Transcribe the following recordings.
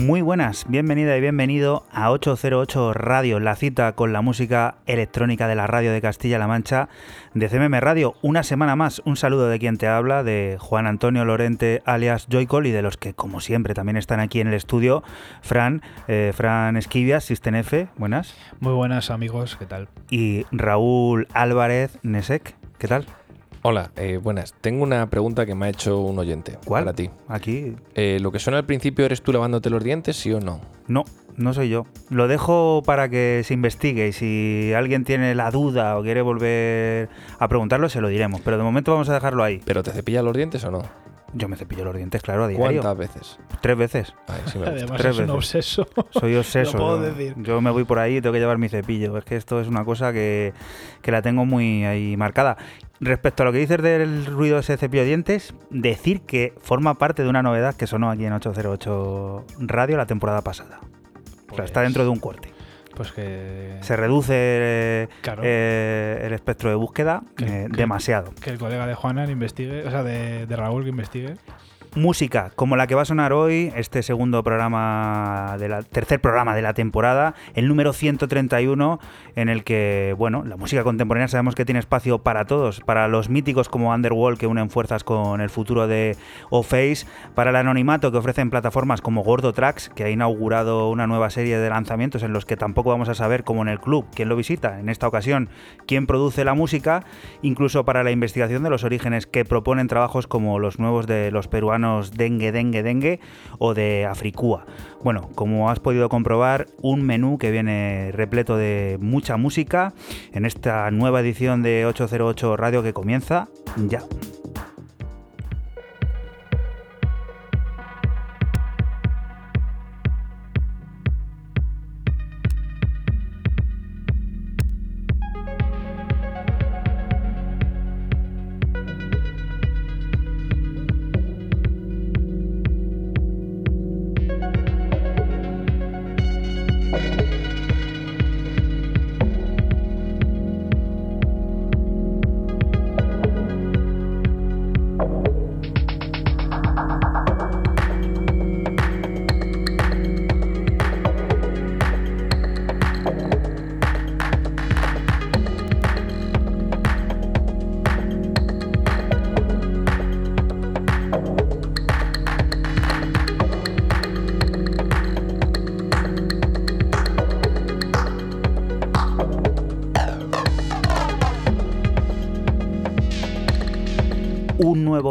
Muy buenas, bienvenida y bienvenido a 808 Radio, la cita con la música electrónica de la radio de Castilla-La Mancha, de CMM Radio. Una semana más, un saludo de quien te habla, de Juan Antonio Lorente alias Joycol y de los que, como siempre, también están aquí en el estudio, Fran, eh, Fran Esquivias, System F, buenas. Muy buenas amigos, ¿qué tal? Y Raúl Álvarez Nesek, ¿qué tal? Hola, eh, buenas. Tengo una pregunta que me ha hecho un oyente. ¿Cuál? Para ti. Aquí. Eh, ¿Lo que suena al principio eres tú lavándote los dientes, sí o no? No, no soy yo. Lo dejo para que se investigue y si alguien tiene la duda o quiere volver a preguntarlo, se lo diremos. Pero de momento vamos a dejarlo ahí. ¿Pero te cepillas los dientes o no? Yo me cepillo los dientes, claro, a diario. ¿Cuántas veces? Tres veces. Ay, sí me gusta. Además Tres es un veces. obseso. Soy obseso. Lo puedo yo, decir. yo me voy por ahí y tengo que llevar mi cepillo. Es que esto es una cosa que, que la tengo muy ahí marcada. Respecto a lo que dices del ruido de ese cepillo de dientes, decir que forma parte de una novedad que sonó aquí en 808 Radio la temporada pasada. O sea, está Pues- dentro de un corte. Pues que, Se reduce Claro. eh, el espectro de búsqueda Que- eh, que- demasiado. que el colega de Juanan investigue, o sea, de, de Raúl que investigue. Música, como la que va a sonar hoy, este segundo programa, de la, tercer programa de la temporada, el número 131, en el que, bueno, la música contemporánea sabemos que tiene espacio para todos, para los míticos como Underworld que unen fuerzas con el futuro de O-Face, para el anonimato que ofrecen plataformas como Gordo Tracks, que ha inaugurado una nueva serie de lanzamientos en los que tampoco vamos a saber, como en el club, quién lo visita, en esta ocasión, quién produce la música, incluso para la investigación de los orígenes que proponen trabajos como los nuevos de los peruanos Dengue, Dengue, Dengue o de Africúa. Bueno, como has podido comprobar, un menú que viene repleto de mucha música en esta nueva edición de 808 Radio que comienza ya.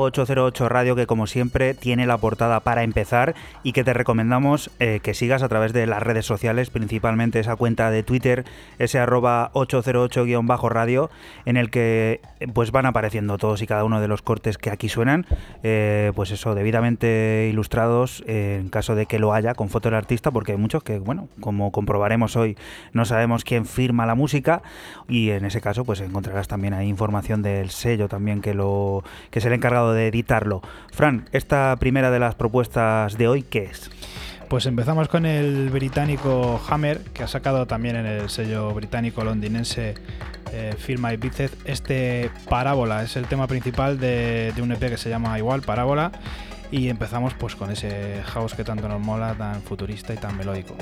808 Radio que como siempre tiene la portada para empezar y que te recomendamos eh, que sigas a través de las redes sociales, principalmente esa cuenta de Twitter, ese arroba 808-radio, en el que eh, pues van apareciendo todos y cada uno de los cortes que aquí suenan, eh, pues eso, debidamente ilustrados en caso de que lo haya con foto del artista, porque hay muchos que, bueno, como comprobaremos hoy, no sabemos quién firma la música y en ese caso pues encontrarás también ahí información del sello también que lo que es el encargado de editarlo. Fran, esta primera de las propuestas de hoy, ¿qué es? Pues empezamos con el británico Hammer, que ha sacado también en el sello británico londinense eh, My Bicep este Parábola. Es el tema principal de, de un EP que se llama igual Parábola. Y empezamos pues con ese house que tanto nos mola, tan futurista y tan melódico.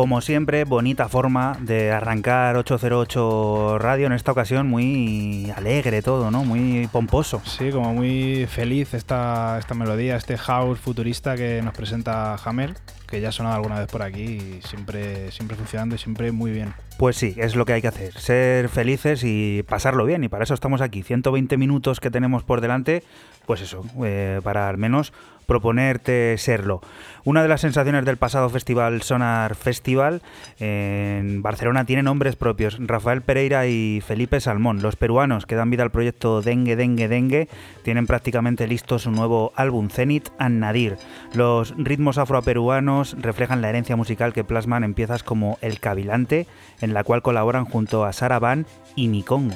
Como siempre, bonita forma de arrancar 808 Radio, en esta ocasión muy alegre todo, ¿no? Muy pomposo. Sí, como muy feliz esta, esta melodía, este house futurista que nos presenta Hammer, que ya ha sonado alguna vez por aquí y siempre, siempre funcionando y siempre muy bien. Pues sí, es lo que hay que hacer, ser felices y pasarlo bien, y para eso estamos aquí. 120 minutos que tenemos por delante, pues eso, eh, para al menos proponerte serlo. Una de las sensaciones del pasado festival Sonar Festival en Barcelona tiene nombres propios, Rafael Pereira y Felipe Salmón, los peruanos que dan vida al proyecto Dengue Dengue Dengue, tienen prácticamente listo su nuevo álbum Zenit and Nadir. Los ritmos afroperuanos reflejan la herencia musical que plasman en piezas como El Cavilante, en la cual colaboran junto a Sara Van y Nikon.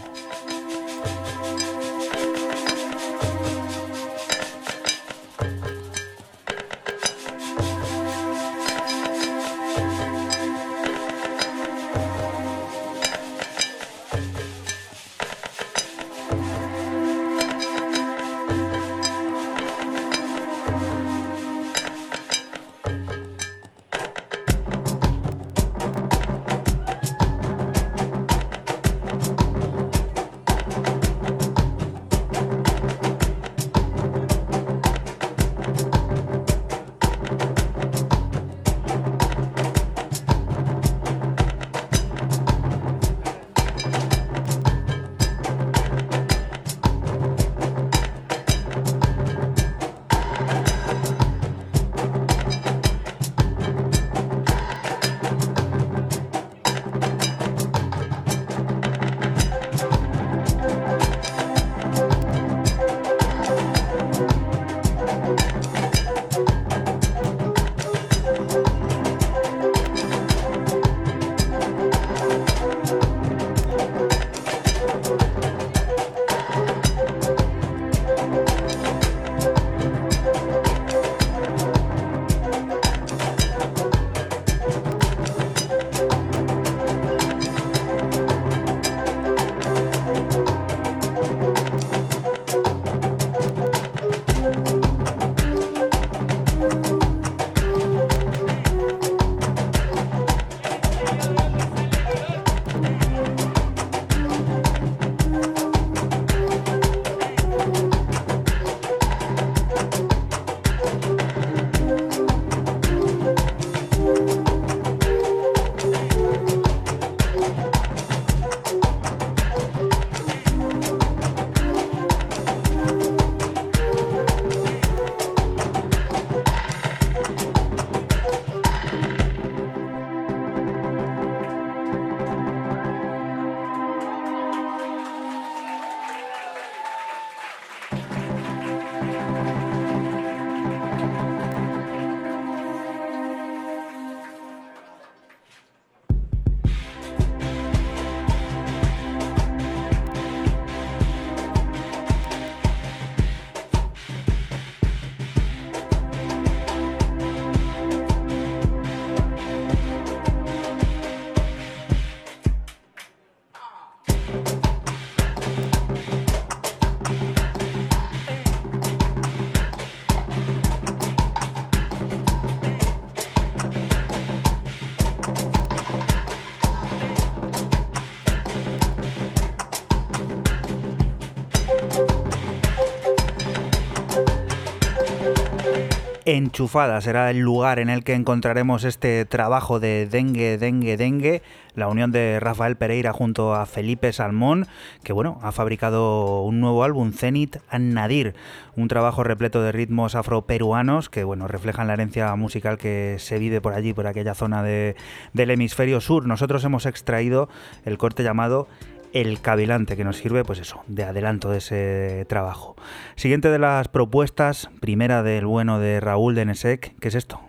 Enchufada. Será el lugar en el que encontraremos este trabajo de Dengue, Dengue, Dengue, la unión de Rafael Pereira junto a Felipe Salmón, que bueno, ha fabricado un nuevo álbum, Zenit and Nadir, un trabajo repleto de ritmos afroperuanos que bueno, reflejan la herencia musical que se vive por allí, por aquella zona del hemisferio sur. Nosotros hemos extraído el corte llamado el cavilante que nos sirve, pues eso, de adelanto de ese trabajo. Siguiente de las propuestas, primera del bueno de Raúl de Nesek, ¿qué es esto?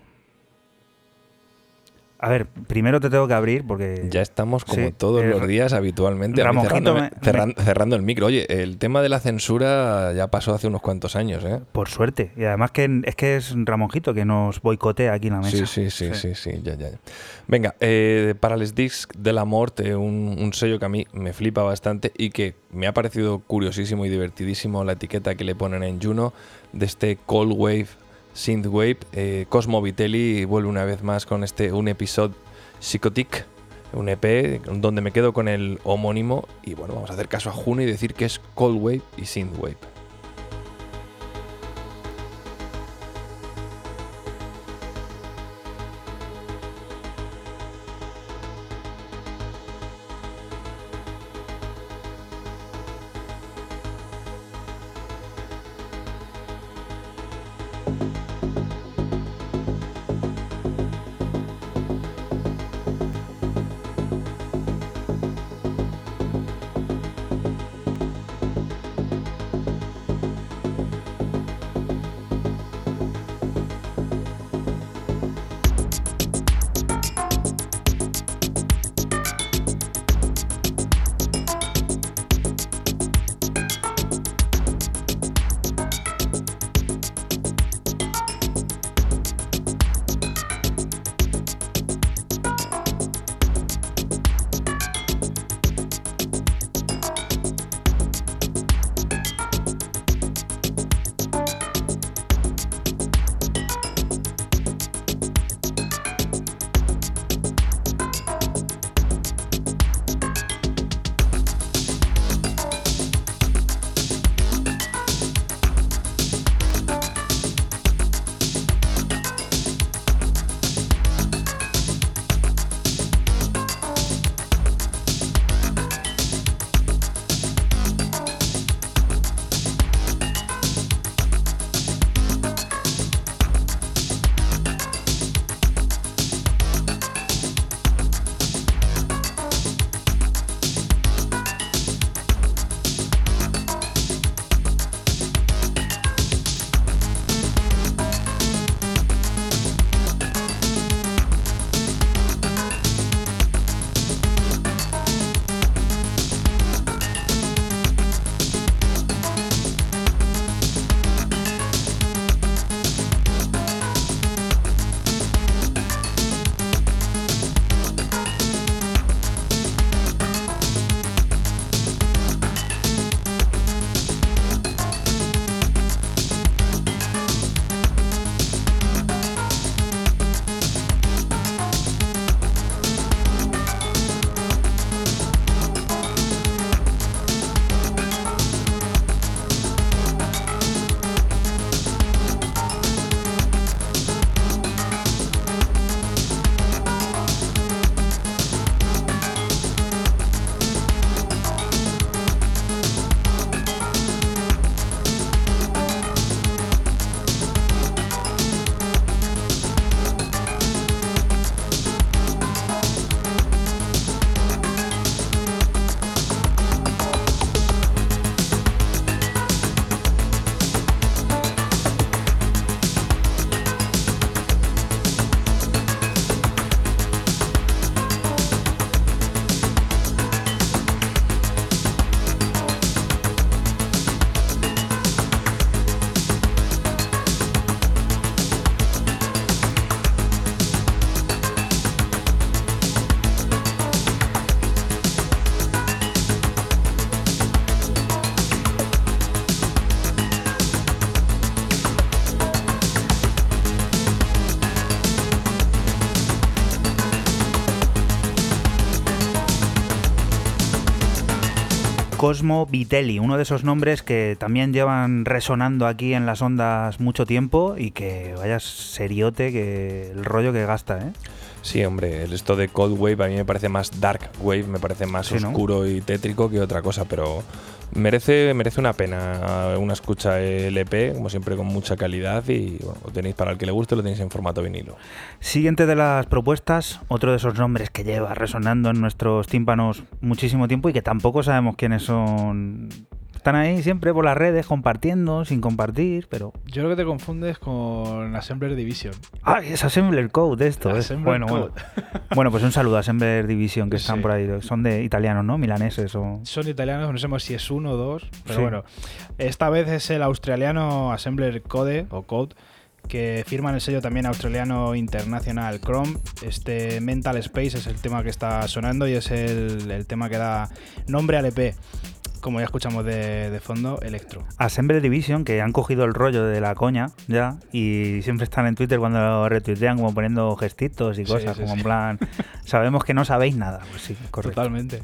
A ver, primero te tengo que abrir porque... Ya estamos como todos eh, los días habitualmente cerrando el micro. Oye, el tema de la censura ya pasó hace unos cuantos años, ¿eh? Por suerte. Y además que es que es Ramonjito que nos boicotea aquí en la mesa. Sí, sí, sí, sí, sí, ya, ya. Venga, eh, para les Discs de la Morte, un, un sello que a mí me flipa bastante y que me ha parecido curiosísimo y divertidísimo la etiqueta que le ponen en Juno de este Cold Wave Synthwave. Eh, Cosmo Vitelli vuelve una vez más con este un episodio Psychotic, un EP donde me quedo con el homónimo y bueno, vamos a hacer caso a Juno y decir que es Cold Wave y Synthwave. Cosmo Vitelli, uno de esos nombres que también llevan resonando aquí en las ondas mucho tiempo y que vaya seriote que el rollo que gasta, ¿eh? Sí, hombre, el esto de Cold Wave a mí me parece más Dark Wave, me parece más oscuro y tétrico que otra cosa, pero merece, merece una pena una escucha LP, como siempre con mucha calidad y bueno, lo tenéis para el que le guste, lo tenéis en formato vinilo. Siguiente de las propuestas, otro de esos nombres que lleva resonando en nuestros tímpanos muchísimo tiempo y que tampoco sabemos quiénes son están ahí siempre por las redes compartiendo, sin compartir, pero... Yo creo que te confundes con Assembler Division. Ah, es Assembler Code esto. es. Bueno, bueno. bueno, pues un saludo a Assembler Division que están por ahí. Son de italianos, ¿no? Milaneses o... Son italianos, no sabemos si es uno o dos, pero bueno. Esta vez es el australiano Assembler Code o Code que firman el sello también australiano International Chrome. Este Mental Space es el tema que está sonando y es el, el tema que da nombre al EP. Como ya escuchamos de, de fondo, electro. Assemble Division, que han cogido el rollo de la coña ya y siempre están en Twitter cuando lo retuitean como poniendo gestitos y cosas, sí, como en plan, sabemos que no sabéis nada. Pues sí, correcto. Totalmente.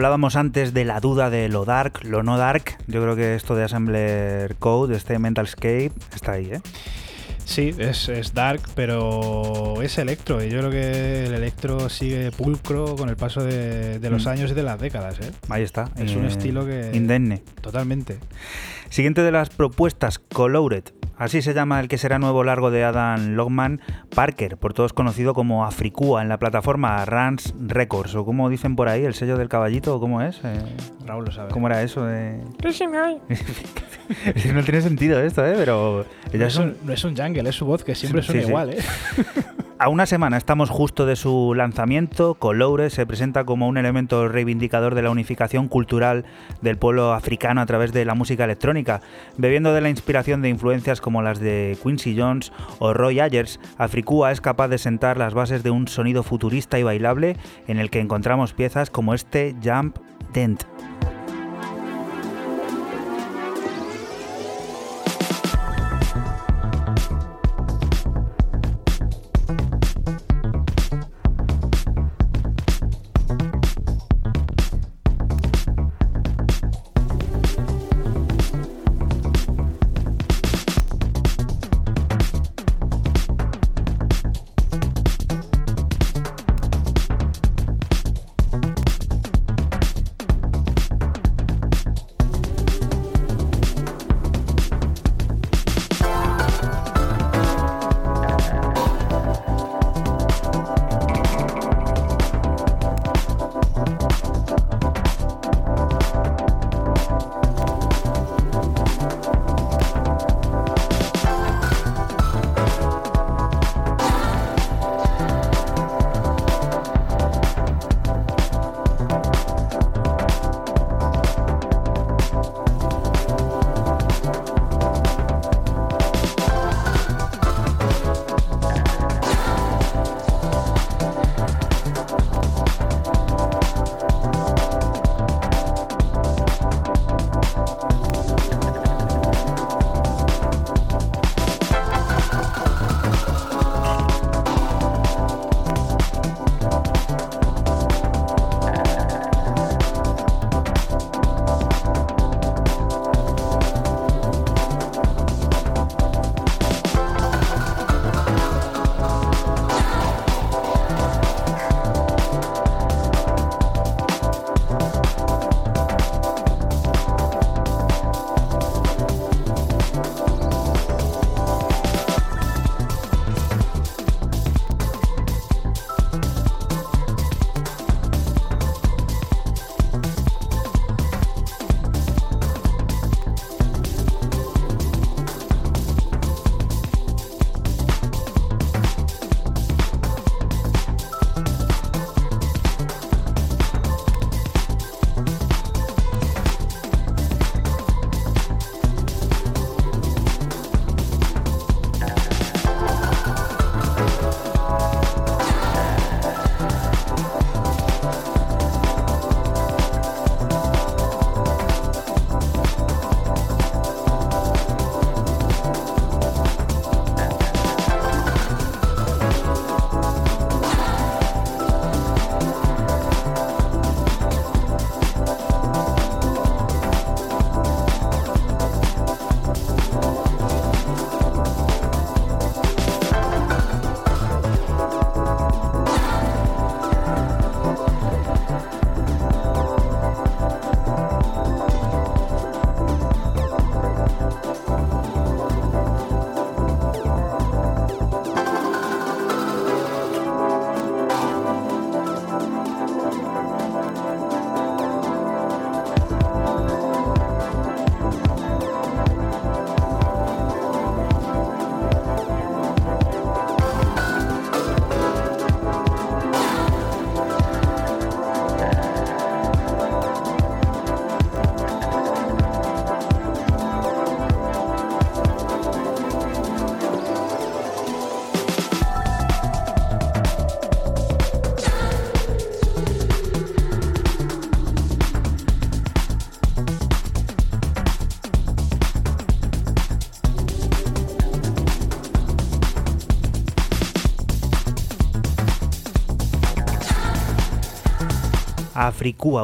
Hablábamos antes de la duda de lo dark, lo no dark. Yo creo que esto de Assembler Code, este Mentalscape, está ahí, ¿eh? Sí, es, es dark, pero es electro. Y yo creo que el electro sigue pulcro con el paso de, de los Mm. años y de las décadas. ¿eh? Ahí está. Es un eh, estilo que- Indemne. Totalmente. Siguiente de las propuestas, Colored. Así se llama el que será nuevo largo de Adam Logman Parker, por todos conocido como Africúa, en la plataforma Rans Records, o como dicen por ahí, el sello del caballito, o cómo es. Eh, Raúl lo sabe. ¿Cómo era eso? de- no tiene sentido esto, ¿eh? Pero No ellos es, son, un, no es un jungle, es su voz que siempre Sí, suena sí. igual, ¿eh? A una semana estamos justo de su lanzamiento, Coloure se presenta como un elemento reivindicador de la unificación cultural del pueblo africano a través de la música electrónica. Bebiendo de la inspiración de influencias como las de Quincy Jones o Roy Ayers, Africua es capaz de sentar las bases de un sonido futurista y bailable en el que encontramos piezas como este Jump Dent.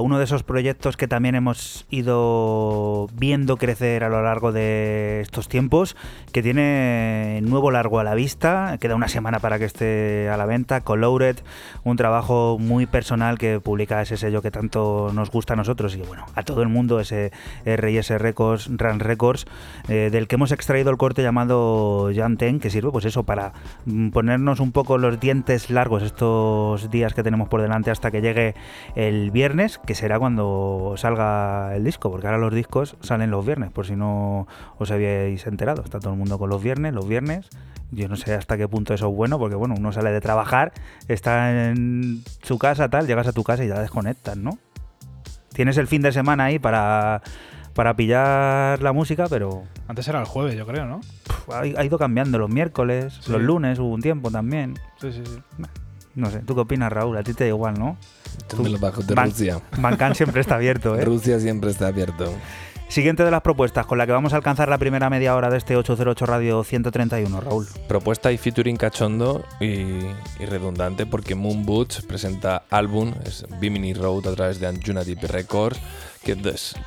Uno de esos proyectos que también hemos ido viendo crecer a lo largo de estos tiempos, que tiene nuevo largo a la vista, queda una semana para que esté a la venta, Colored, un trabajo muy personal que publica ese sello que tanto nos gusta a nosotros y bueno, a todo el mundo, ese RS Records, Run Records, eh, del que hemos extraído el corte llamado Ten, que sirve pues eso para mm, ponernos un poco los dientes largos estos días que tenemos por delante hasta que llegue el viernes, que será cuando salga el disco, porque ahora los discos salen los viernes, por si no os habíais enterado. Está todo el mundo con los viernes, los viernes. Yo no sé hasta qué punto eso es bueno, porque bueno, uno sale de trabajar, está en su casa, tal, llegas a tu casa y ya desconectas, ¿no? Tienes el fin de semana ahí para, para pillar la música, pero... Antes era el jueves, yo creo, ¿no? ha, ido cambiando los miércoles, los lunes hubo un tiempo también. Sí, sí, sí. No sé, ¿tú qué opinas, Raúl? A ti te da igual, ¿no? me lo bajo de Rusia. Bancan siempre está abierto, ¿eh? Rusia siempre está abierto. Siguiente de las propuestas, con la que vamos a alcanzar la primera media hora de este 808 Radio 131, Raúl. Propuesta y featuring cachondo y, redundante porque Moon Boots presenta álbum, es Bimini Road a través de Anjuna Records que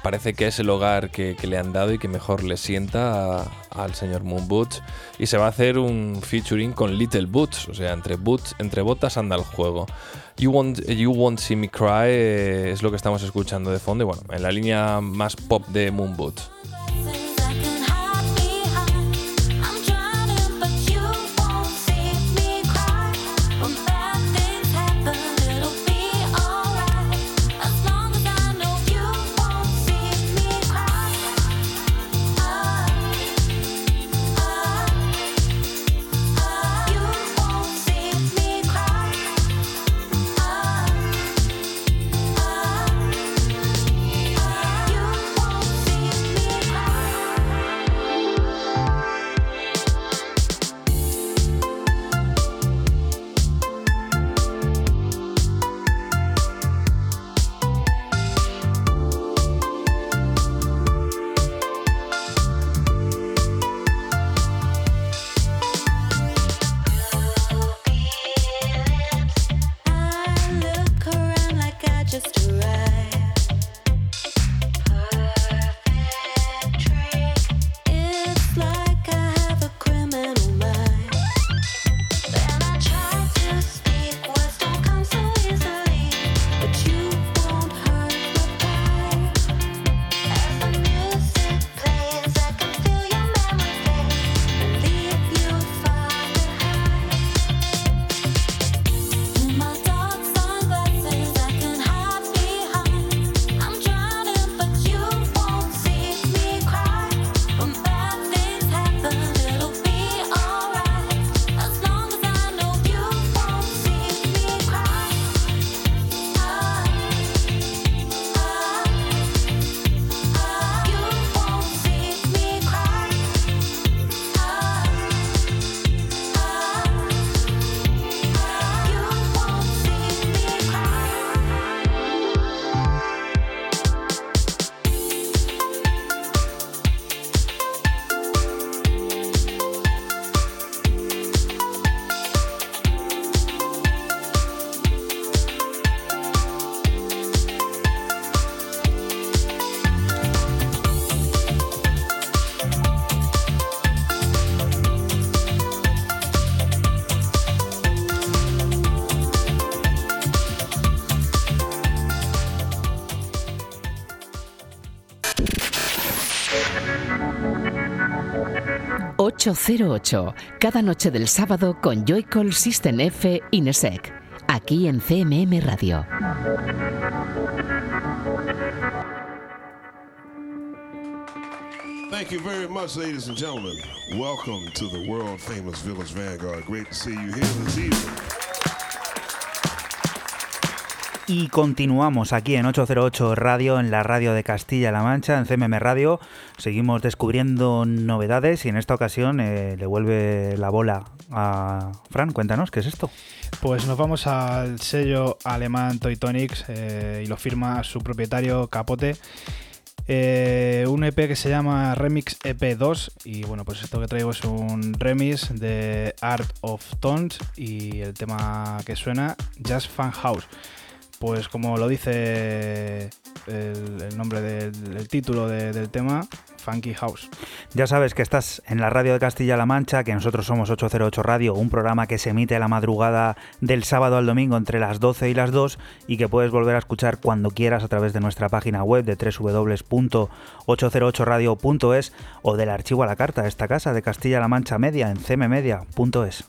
parece que es el hogar que, le han dado y que mejor le sienta al señor Moon Boots. Y se va a hacer un featuring con Little Boots, o sea, entre, boots, entre botas anda el juego. You Won't, you won't See Me Cry eh, es lo que estamos escuchando de fondo y bueno, en la línea más pop de Moon Boots. Cada noche del sábado con Joycall System F Inesec, aquí en CMM Radio. Thank you very much, ladies and gentlemen. Welcome to the world famous Village Vanguard. Great to see you here this evening. Y continuamos aquí en 808 Radio, en la radio de Castilla-La Mancha, en CMM Radio. Seguimos descubriendo novedades y en esta ocasión eh, le vuelve la bola a Fran. Cuéntanos, ¿qué es esto? Pues nos vamos al sello alemán Toy Tonics eh, y lo firma su propietario Capote. Eh, un EP que se llama Remix EP2 y bueno pues esto que traigo es un remix de Art of Tones y el tema que suena Just Fan House pues como lo dice el, nombre del el título de- del tema, Funky House. Ya sabes que estás en la radio de Castilla-La Mancha, que nosotros somos 808 Radio, un programa que se emite a la madrugada del sábado al domingo entre las 12 y las 2 y que puedes volver a escuchar cuando quieras a través de nuestra página web de www.808radio.es o del archivo a la carta de esta casa de Castilla-La Mancha Media en cmmedia.es.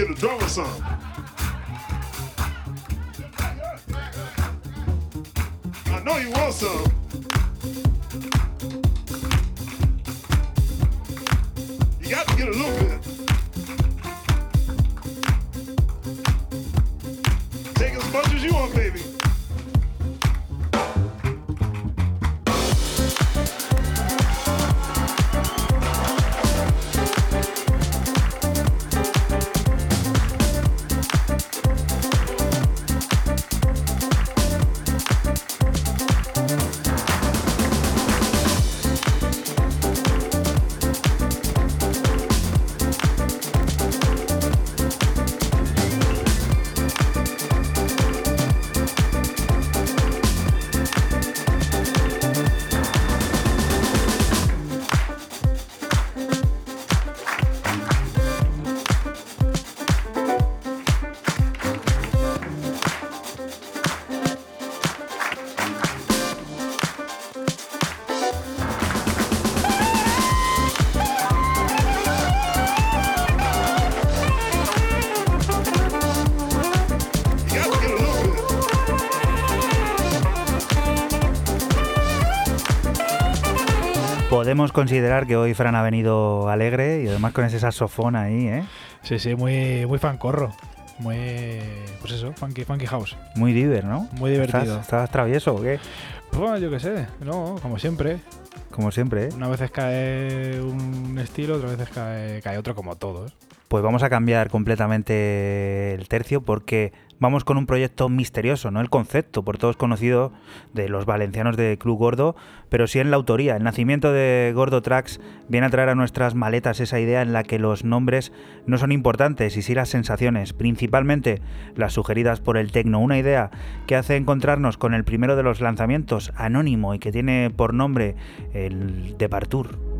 get a dollar sign. Podemos considerar que hoy Fran ha venido alegre y además con ese saxofón ahí, ¿eh? Sí, sí, muy, muy fancorro. Muy. Pues eso, funky, funky house. Muy diver, ¿no? Muy divertido. ¿Estás, estás travieso o qué? Pues yo qué sé, no, como siempre. Como siempre, ¿eh? Una veces cae un estilo, otras veces cae, cae otro, como todos. Pues vamos a cambiar completamente el tercio porque vamos con un proyecto misterioso, no el concepto, por todos conocido de los valencianos de Club Gordo, pero sí en la autoría. El nacimiento de Gordo Tracks viene a traer a nuestras maletas esa idea en la que los nombres no son importantes y sí las sensaciones, principalmente las sugeridas por el tecno. Una idea que hace encontrarnos con el primero de los lanzamientos, anónimo y que tiene por nombre el Departure.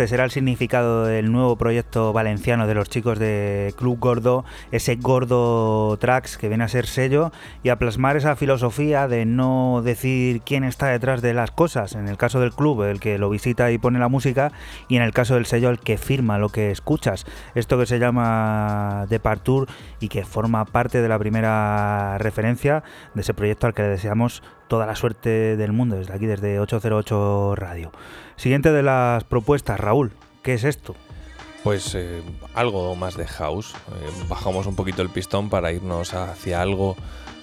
Este será el significado del nuevo proyecto valenciano de los chicos de Club Gordo, ese Gordo Tracks que viene a ser sello y a plasmar esa filosofía de no decir quién está detrás de las cosas. En el caso del club, el que lo visita y pone la música, y en el caso del sello, el que firma lo que escuchas. Esto que se llama Departure y que forma parte de la primera referencia de ese proyecto al que le deseamos toda la suerte del mundo desde aquí, desde 808 Radio. Siguiente de las propuestas, Raúl, ¿qué es esto? Pues eh, algo más de house. Eh, bajamos un poquito el pistón para irnos hacia algo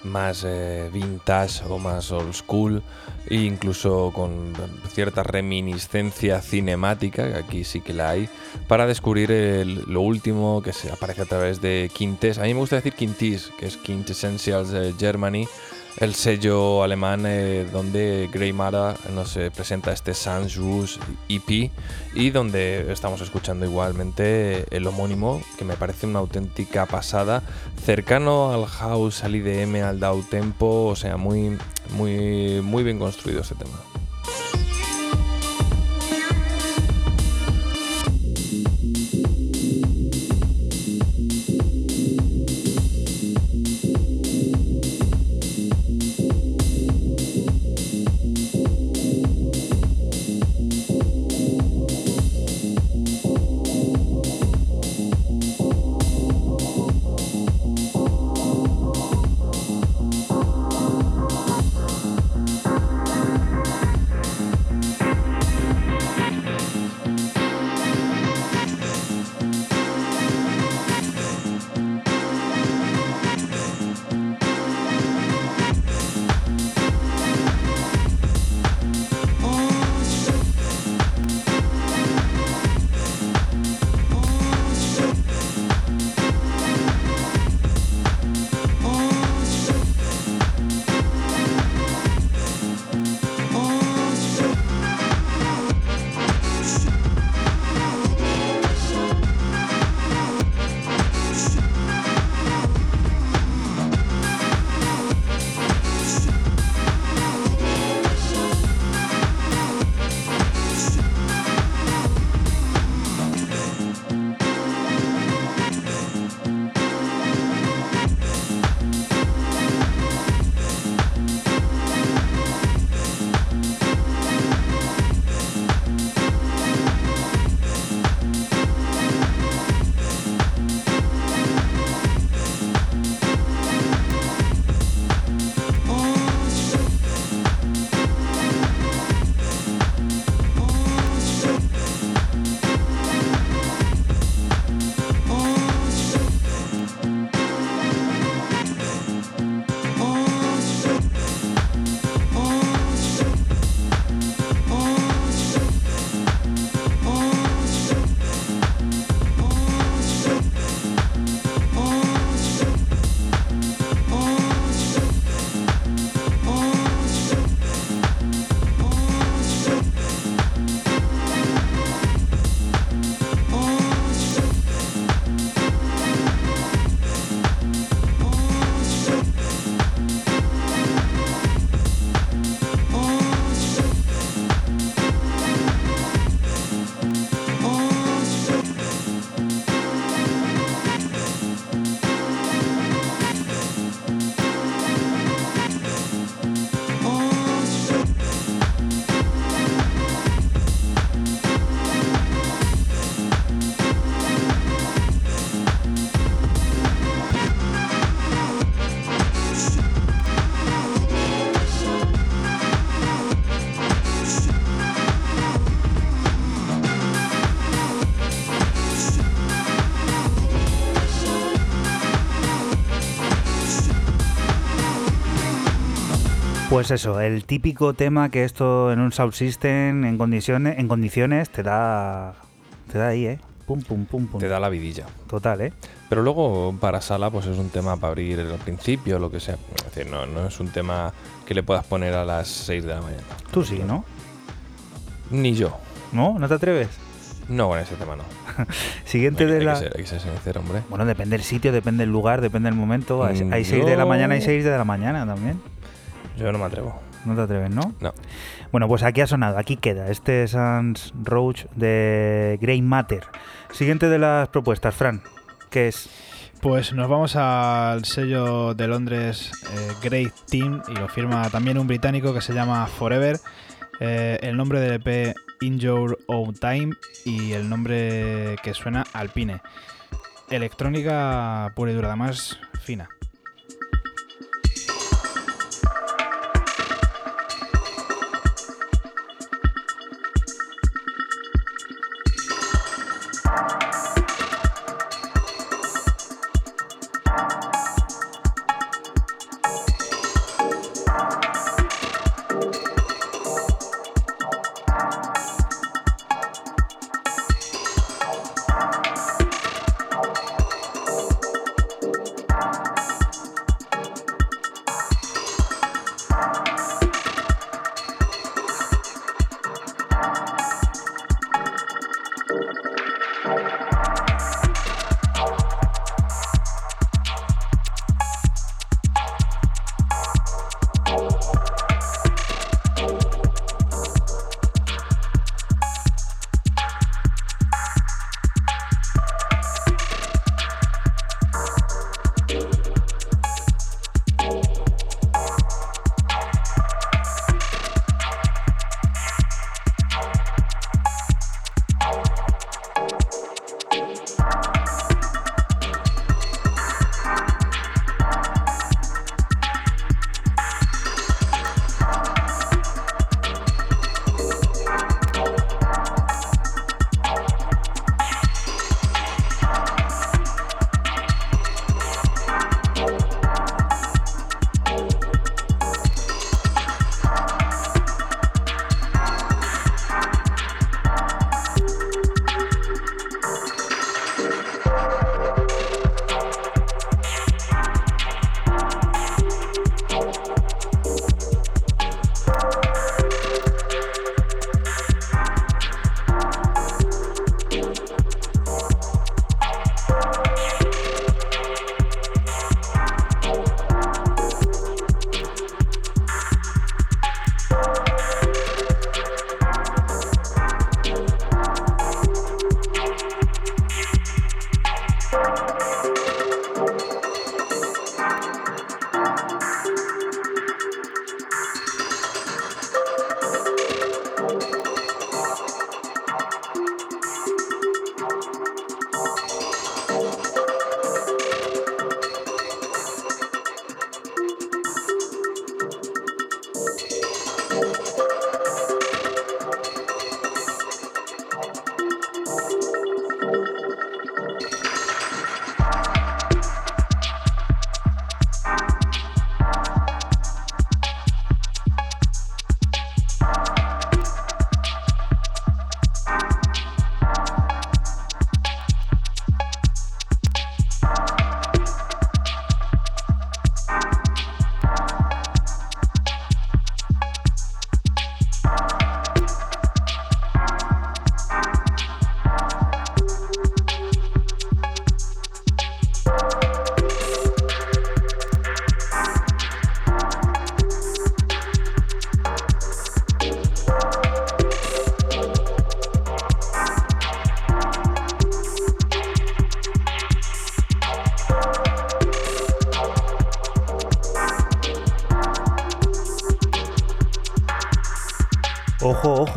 más eh, vintage o más old school, e incluso con cierta reminiscencia cinemática, que aquí sí que la hay, para descubrir lo último que se aparece a través de Quintes. A mí me gusta decir Quintis, que es Quintessentials Germany, el sello alemán eh, donde Grey Mara nos eh, presenta este Sans Rouge EP y donde estamos escuchando igualmente el homónimo, que me parece una auténtica pasada, cercano al house, al IDM, al down tempo, o sea, muy, muy, muy bien construido este tema. Pues eso, el típico tema que esto en un sound system en condiciones, en condiciones te da te da ahí, ¿eh? Pum pum pum pum. Te da la vidilla. Total, ¿eh? Pero luego para sala pues es un tema para abrir al principio, lo que sea. Es decir, no, no es un tema que le puedas poner a las 6 de la mañana. Tú sí, ¿no? Ni yo. ¿No? ¿No te atreves? No, con ese tema no. Siguiente hay, de hay la que ser, hay que ser sincero, hombre. Bueno, depende del sitio, depende del lugar, depende del momento. Hay Mm, 6 de la mañana y 6 de la mañana también. Yo no me atrevo. No te atreves, ¿no? No. Bueno, pues aquí ha sonado, aquí queda. Este es Sans Roach de Grey Matter. Siguiente de las propuestas, Fran, ¿qué es? Pues nos vamos al sello de Londres eh, Great Team y lo firma también un británico que se llama Forever. Eh, el nombre del EP In Your Own Time y el nombre que suena Alpine. Electrónica pura y dura, además fina.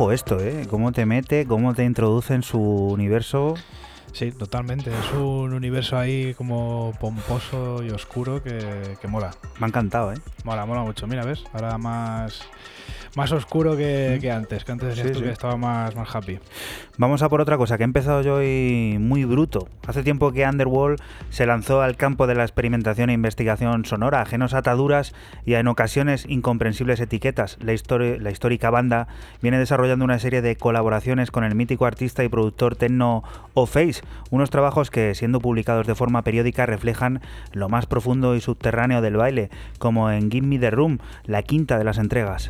Ojo, esto, ¿eh? Cómo te mete, cómo te introduce en su universo. Sí, totalmente. Es un universo ahí como pomposo y oscuro que, que mola. Me ha encantado, ¿eh? Mola, mola mucho. Mira, ¿ves? Ahora más, más oscuro que, que antes. Que antes decías Sí, tú sí. que estaba más, más happy. Vamos a por otra cosa, que he empezado yo hoy muy bruto. Hace tiempo que Underworld se lanzó al campo de la experimentación e investigación sonora, ajenos a ataduras y en ocasiones incomprensibles etiquetas. La, histórica banda viene desarrollando una serie de colaboraciones con el mítico artista y productor techno O-Face, unos trabajos que, siendo publicados de forma periódica, reflejan lo más profundo y subterráneo del baile, como en Give Me the Room, la quinta de las entregas.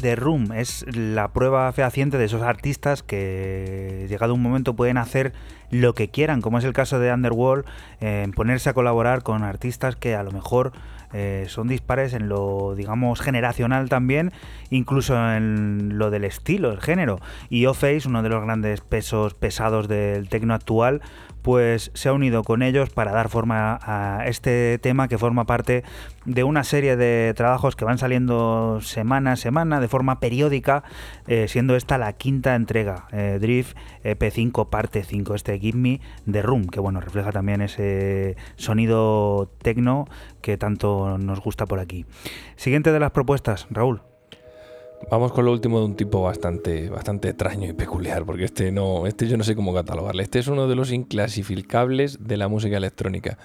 The Room es la prueba fehaciente de esos artistas que, llegado un momento, pueden hacer lo que quieran, como es el caso de Underworld, en ponerse a colaborar con artistas que a lo mejor eh, son dispares en lo, digamos, generacional también, incluso en lo del estilo, el género. Y O-Face, uno de los grandes pesos pesados del tecno actual, pues se ha unido con ellos para dar forma a este tema que forma parte de una serie de trabajos que van saliendo semana a semana de forma periódica, eh, siendo esta la quinta entrega, eh, Drift EP5 parte 5, este Give Me The Room, que bueno, refleja también ese sonido tecno que tanto nos gusta por aquí. Siguiente de las propuestas, Raúl. Vamos con lo último de un tipo bastante, bastante extraño y peculiar, porque este no, este yo no sé cómo catalogarle. Este es uno de los inclasificables de la música electrónica.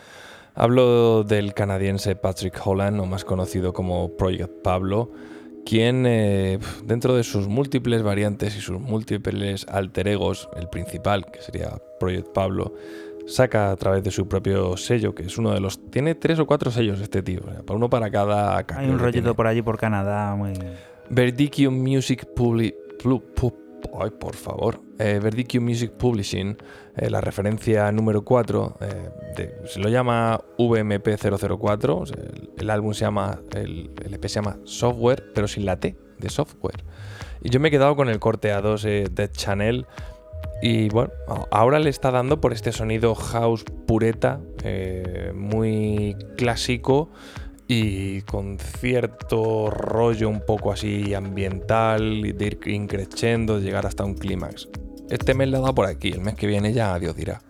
Hablo del canadiense Patrick Holland, o más conocido como Project Pablo, quien eh, dentro de sus múltiples variantes y sus múltiples alter egos, el principal, que sería Project Pablo, saca a través de su propio sello, que es uno de los... Tiene tres o cuatro sellos este tío, para uno para cada... Hay un rollito por allí por Canadá muy... Verdicchio Music Publi ay, por favor. Eh, Music Publishing, eh, la referencia número 4, eh, se lo llama VMP004, el, álbum se llama, el, EP se llama Software, pero sin la T, de software. Y yo me he quedado con el corte A2 de Chanel. Y bueno, ahora le está dando por este sonido house pureta, muy clásico y con cierto rollo un poco así ambiental, de ir increciendo, llegar hasta un clímax. Este mes le ha dado por aquí, el mes que viene ya Dios dirá.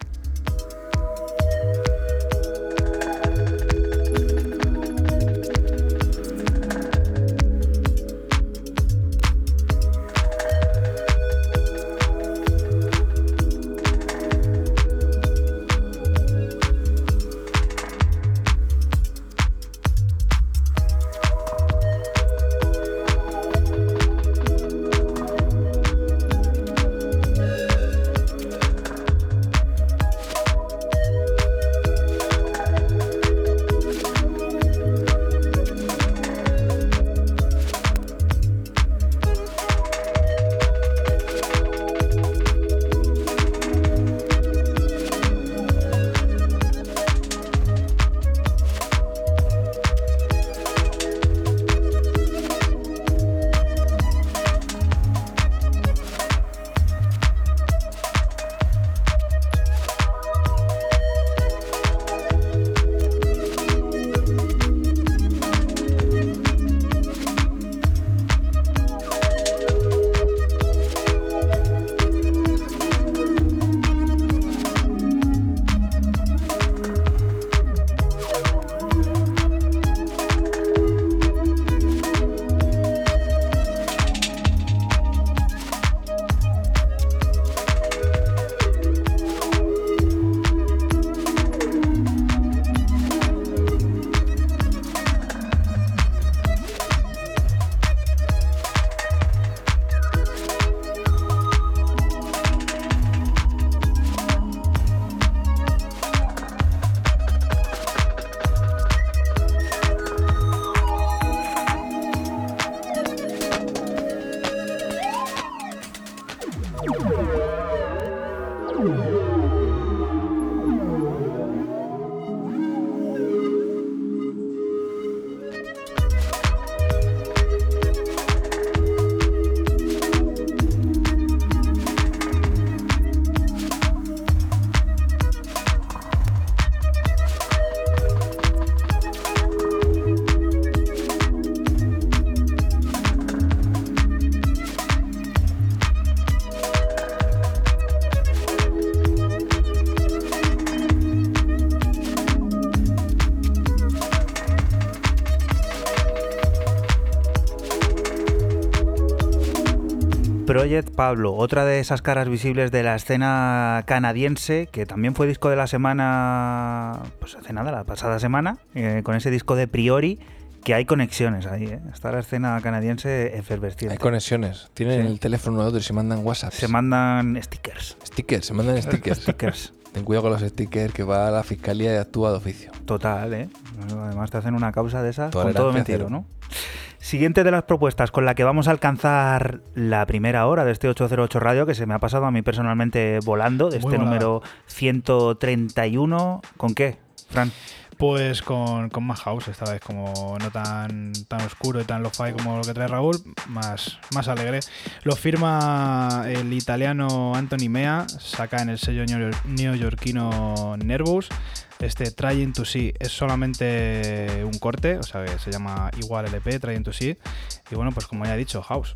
Project Pablo, otra de esas caras visibles de la escena canadiense, que también fue disco de la semana, pues hace nada, la pasada semana, eh, con ese disco de Priori, que hay conexiones ahí, ¿eh? está la escena canadiense efervesciente. Hay conexiones, tienen el teléfono de otro y se mandan WhatsApp. Se mandan stickers. Stickers, se mandan stickers. stickers. Ten cuidado con los stickers que va a la fiscalía y actúa de oficio. Total, ¿eh? Además te hacen una causa de esas con todo mentido, ¿no? Siguiente de las propuestas con la que vamos a alcanzar la primera hora de este 808 Radio, que se me ha pasado a mí personalmente volando, de Muy este volada. número 131. ¿Con qué, Fran? Pues con, con más house esta vez, como no tan, tan oscuro y tan lo-fi como lo que trae Raúl, más, más alegre. Lo firma el italiano Anthony Mea, saca en el sello neo- neoyorquino Nervous. Este Trying to See es solamente un corte, o sea que se llama igual LP, Trying to See. Y bueno, pues como ya he dicho, house.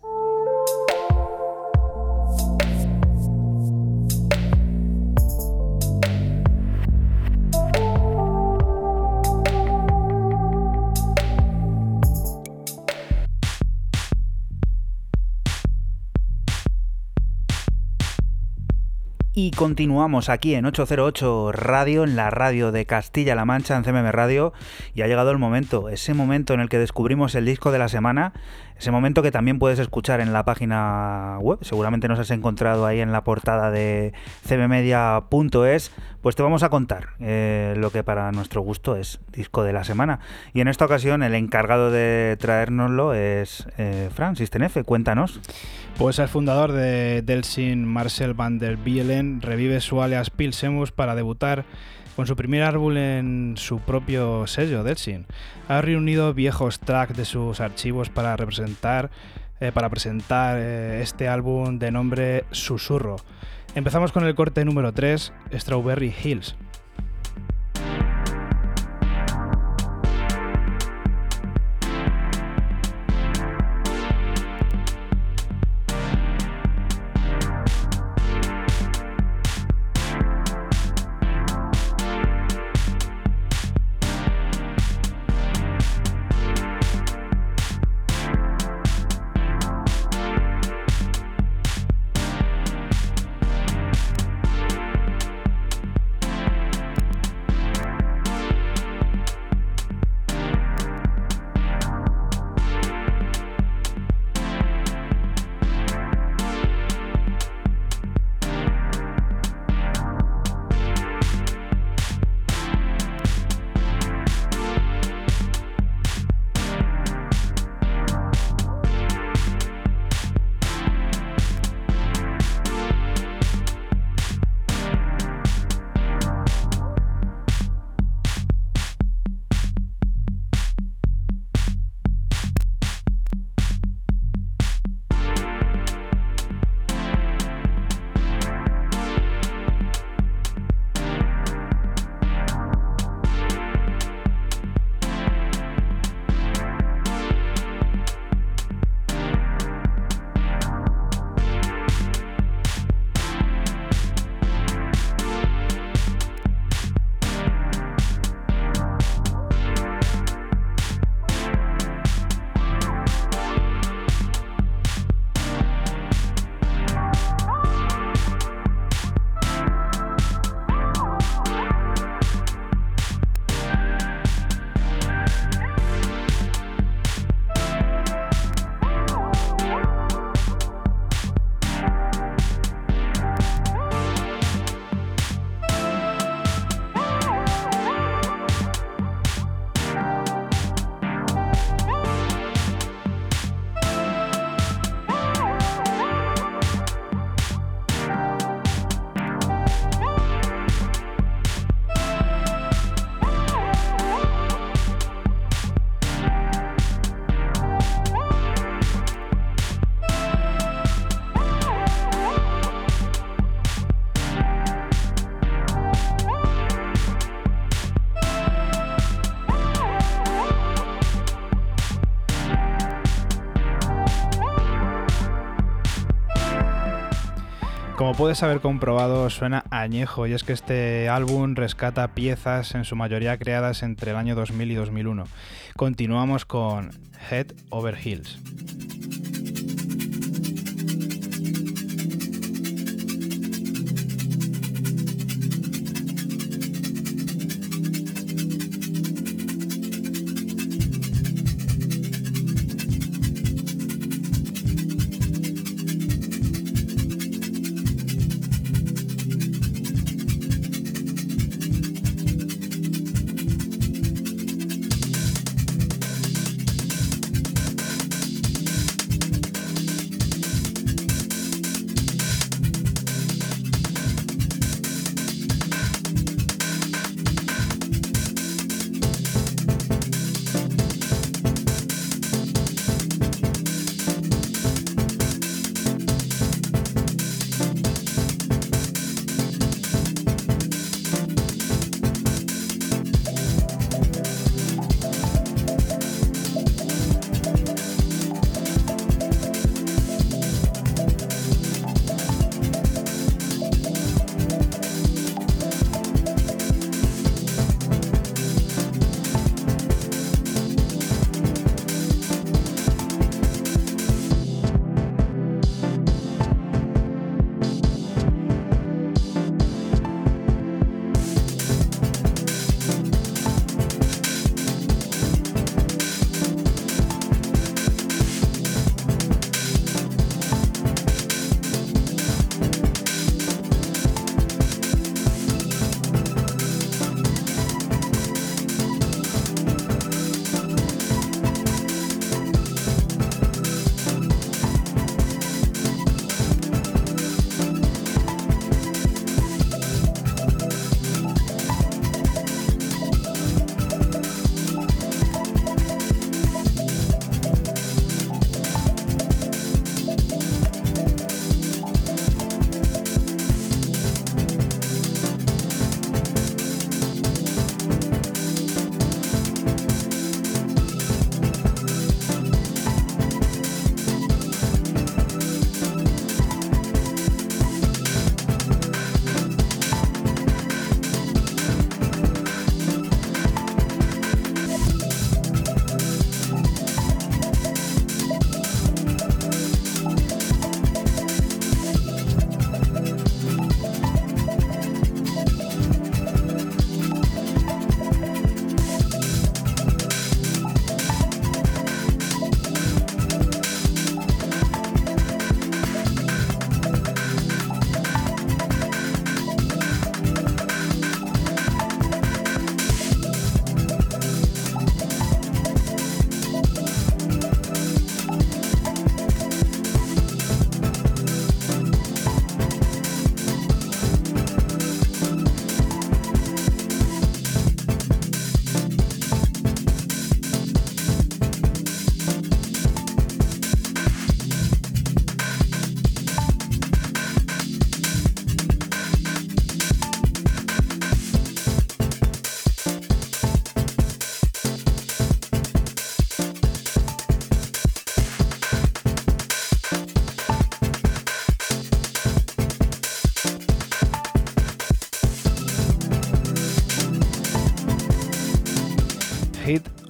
Y continuamos aquí en 808 Radio, en la radio de Castilla-La Mancha, en CMM Radio. Y ha llegado el momento, ese momento en el que descubrimos el disco de la semana, ese momento que también puedes escuchar en la página web. Seguramente nos has encontrado ahí en la portada de cmmedia.es. Pues te vamos a contar eh, lo que para nuestro gusto es disco de la semana. Y en esta ocasión el encargado de traérnoslo es eh, Fran Sistenefe. Cuéntanos. Pues el fundador de Delsin, Marcel van der Bielen, revive su alias Pilsemus para debutar con su primer álbum en su propio sello, Delsin. Ha reunido viejos tracks de sus archivos para representar, eh, para presentar eh, este álbum de nombre Susurro. Empezamos con el corte número 3, Strawberry Hills. Puedes haber comprobado, suena añejo y es que este álbum rescata piezas en su mayoría creadas entre el año 2000 y 2001. Continuamos con Head Over Heels.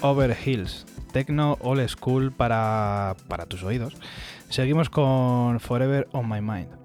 Over Tecno Old School para, para tus oídos. Seguimos con Forever on My Mind.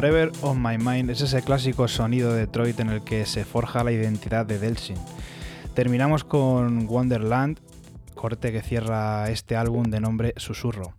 Forever on My Mind es ese clásico sonido de Detroit en el que se forja la identidad de Delsin. Terminamos con Wonderland, corte que cierra este álbum de nombre Susurro.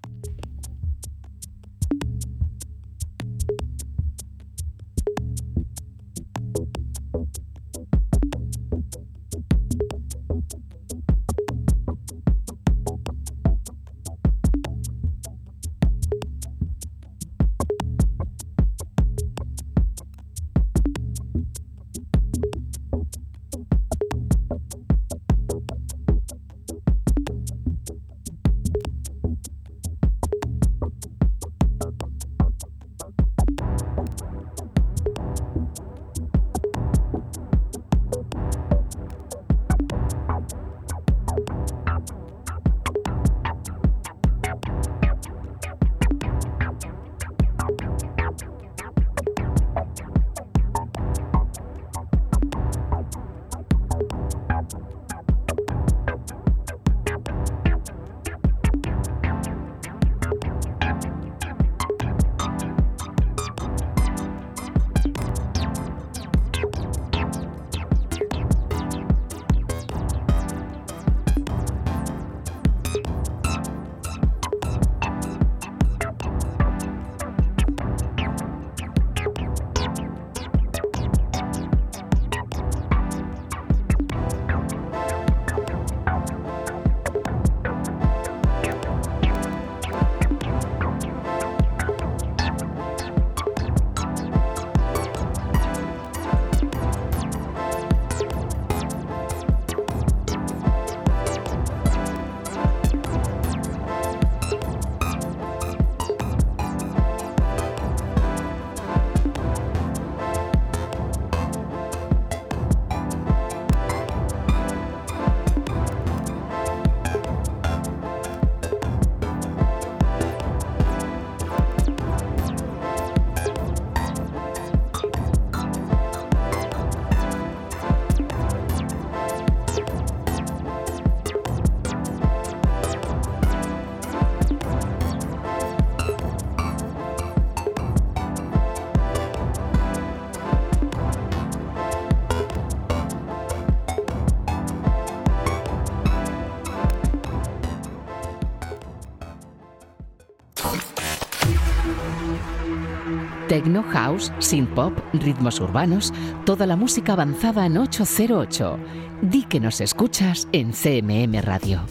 Techno, house, synth pop, ritmos urbanos, toda la música avanzada en 808. Di que nos escuchas en CMM Radio.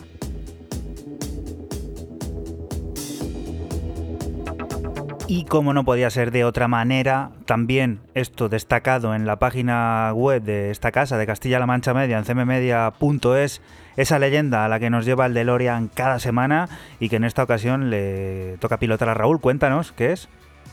Y como no podía ser de otra manera, también esto destacado en la página web de esta casa de Castilla-La Mancha Media, en cmmedia.es, esa leyenda a la que nos lleva el DeLorean cada semana y que en esta ocasión le toca pilotar a Raúl. Cuéntanos, ¿qué es?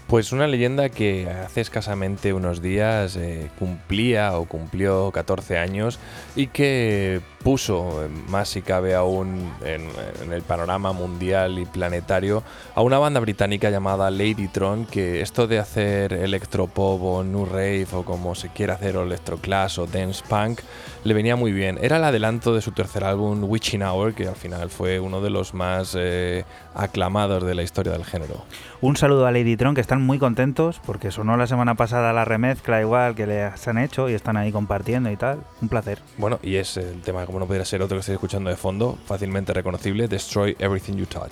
Pues una leyenda que hace escasamente unos días eh, cumplía o cumplió 14 años y que puso, eh, más si cabe aún en, el panorama mundial y planetario, a una banda británica llamada Ladytron, que esto de hacer electropop o new rave o como se quiera hacer o electroclash o dance punk, le venía muy bien. Era el adelanto de su tercer álbum, Witching Hour, que al final fue uno de los más eh, aclamados de la historia del género. Un saludo a Ladytron, que están muy contentos porque sonó la semana pasada la remezcla igual que les han hecho y están ahí compartiendo y tal. Un placer. Bueno, y es el tema, como no pudiera ser otro que estáis escuchando de fondo, fácilmente reconocible, Destroy Everything You Touch.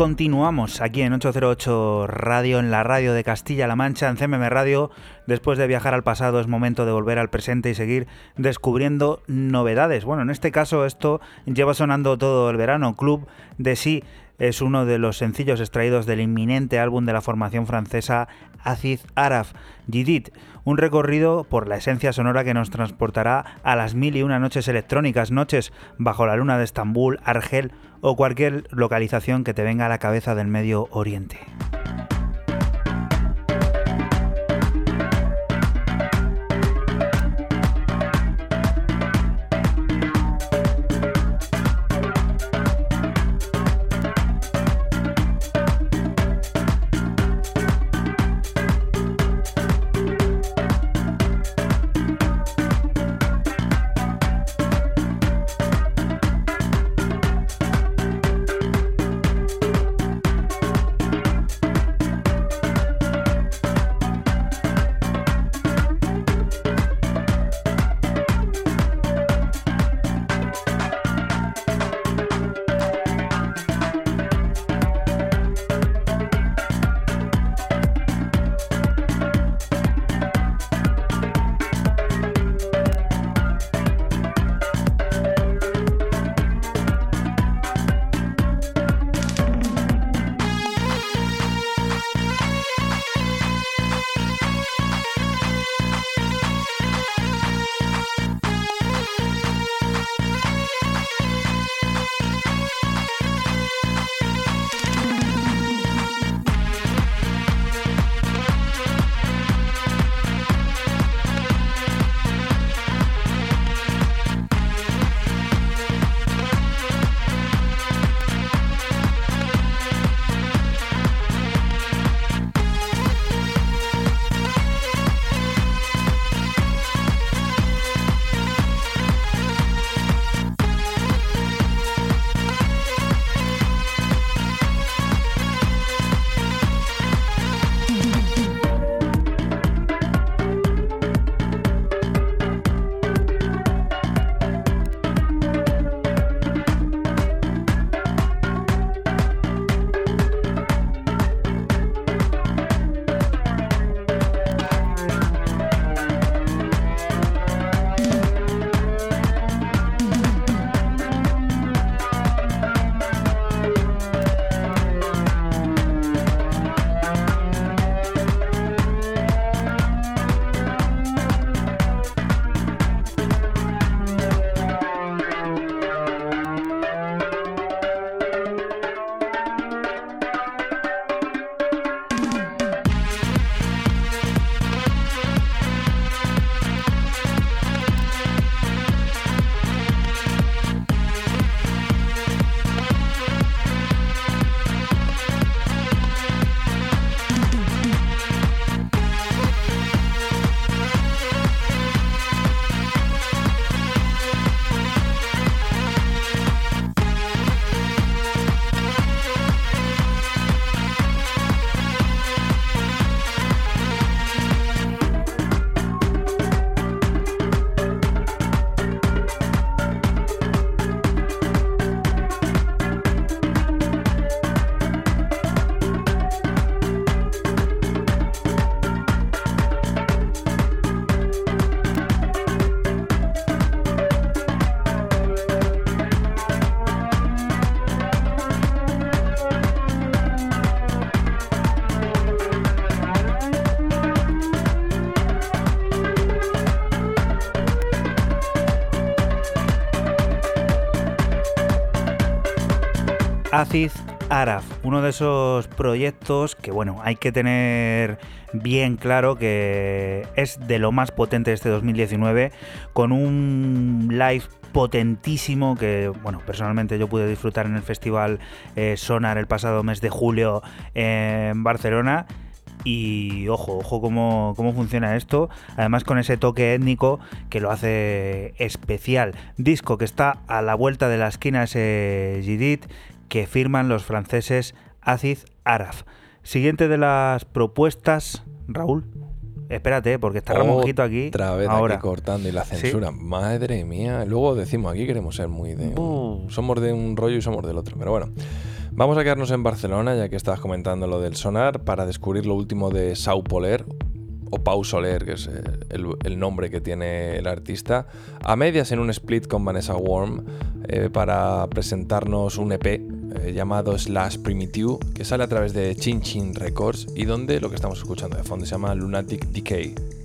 Continuamos aquí en 808 Radio, en la radio de Castilla-La Mancha, en CMM Radio. Después de viajar al pasado es momento de volver al presente y seguir descubriendo novedades. Bueno, en este caso esto lleva sonando todo el verano. Club de Sí es uno de los sencillos extraídos del inminente álbum de la formación francesa Aziz Araf, Jidit, un recorrido por la esencia sonora que nos transportará a las mil y una noches electrónicas, noches bajo la luna de Estambul, Argel o cualquier localización que te venga a la cabeza del Medio Oriente. Araf, uno de esos proyectos que, bueno, hay que tener bien claro que es de lo más potente de este 2019, con un live potentísimo que, bueno, personalmente yo pude disfrutar en el festival eh, Sonar el pasado mes de julio en Barcelona. Y ojo, ojo cómo, cómo funciona esto. Además con ese toque étnico que lo hace especial. Disco que está a la vuelta de la esquina ese Jidit que firman los franceses Acid Araf. Siguiente de las propuestas, Raúl. Espérate, porque está Ramonjito aquí. Otra vez ahora. aquí cortando y la Sí. censura. Madre mía. Luego decimos aquí queremos ser muy de. Somos de un rollo y somos del otro. Pero bueno. Vamos a quedarnos en Barcelona, ya que estabas comentando lo del sonar, para descubrir lo último de Sau Poler, o Pau Soler, que es eh, el, el nombre que tiene el artista, a medias en un split con Vanessa Worm, eh, para presentarnos un EP eh, llamado Slash Primitive, que sale a través de Chin Chin Records y donde lo que estamos escuchando de fondo se llama Lunatic Decay.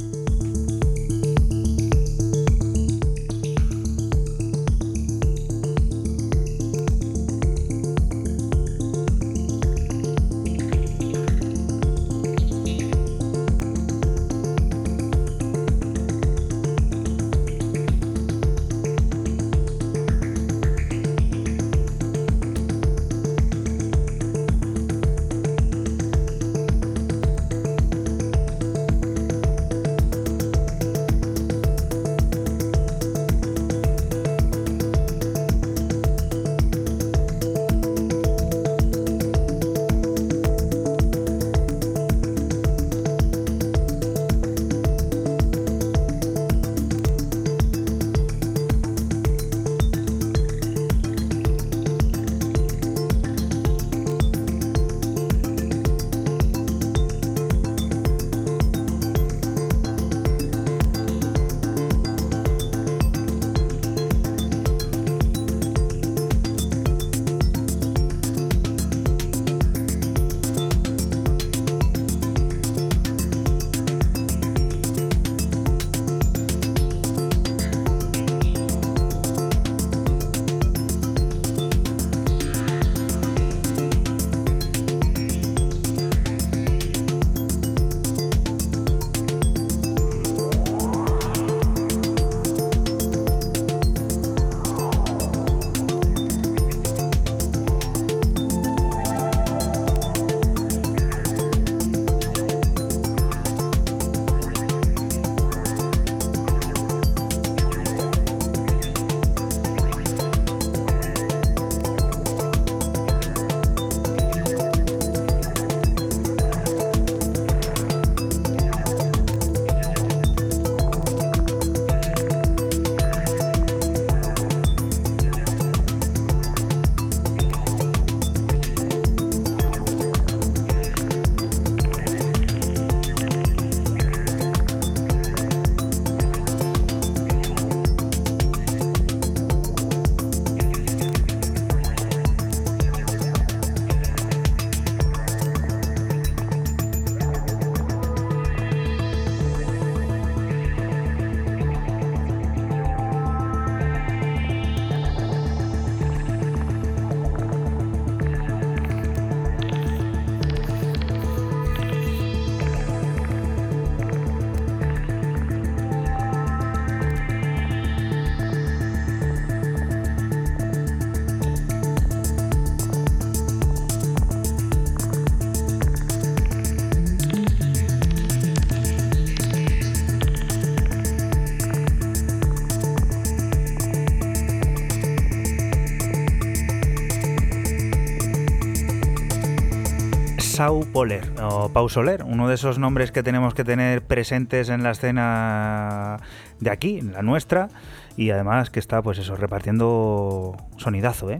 Sau Poler o Pau Soler, uno de esos nombres que tenemos que tener presentes en la escena de aquí, en la nuestra, y además que está, pues eso, repartiendo sonidazo, ¿eh?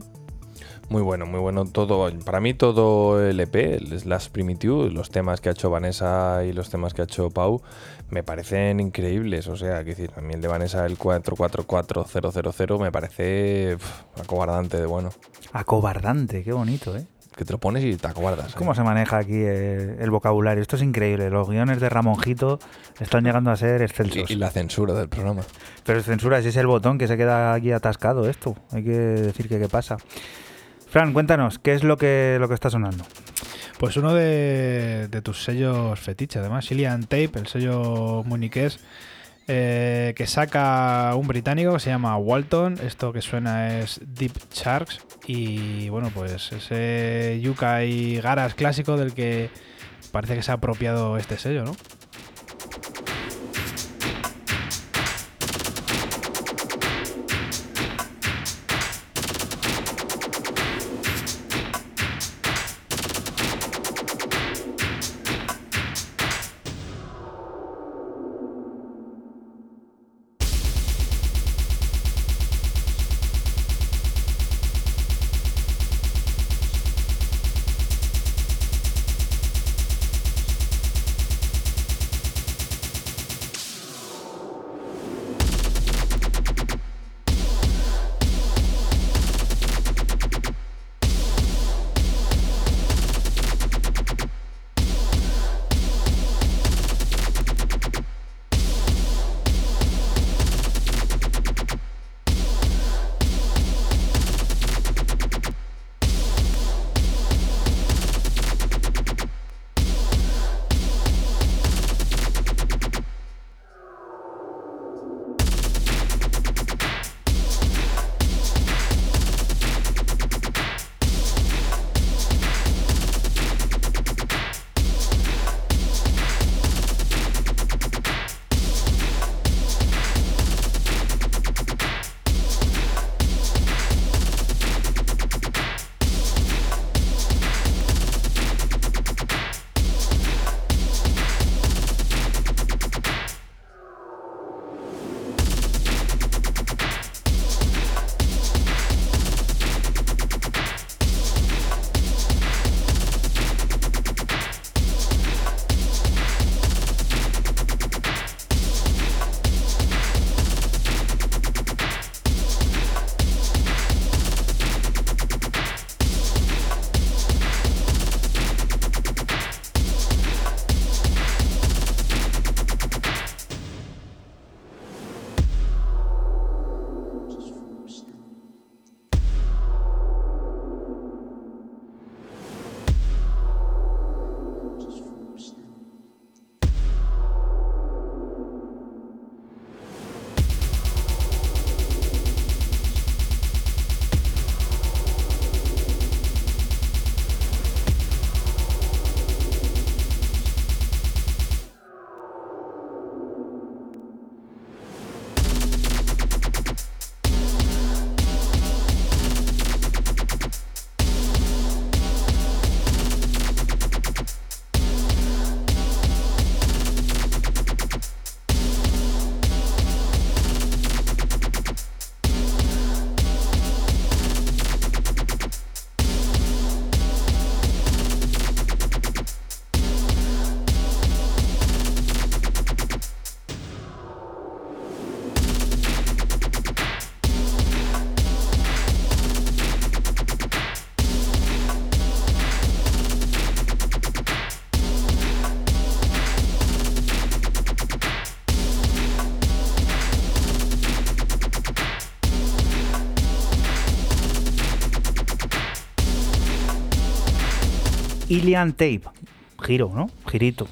Muy bueno, muy bueno todo. Para mí todo el EP, el Slash Primitive, los temas que ha hecho Vanessa y los temas que ha hecho Pau, me parecen increíbles. O sea, que decir, a mí el de Vanessa, el 444000, me parece acobardante de bueno. Acobardante, qué bonito, ¿eh? Que te lo pones y te acobardas. ¿eh? ¿Cómo se maneja aquí eh, el vocabulario? Esto es increíble. Los guiones de Ramonjito están llegando a ser excelsos. Y, y la censura del programa. Pero censura, ese es el botón que se queda aquí atascado esto. Hay que decir que qué pasa. Fran, cuéntanos, ¿qué es lo que, lo que está sonando? Pues uno de, de tus sellos fetiche, además, Ilian Tape, el sello muniqués, eh, que saca un británico que se llama Walton. Esto que suena es Deep Sharks. Y bueno, pues ese yuca y garas clásico del que parece que se ha apropiado este sello, ¿no? Ilian Tape. Giro, ¿no? Girito.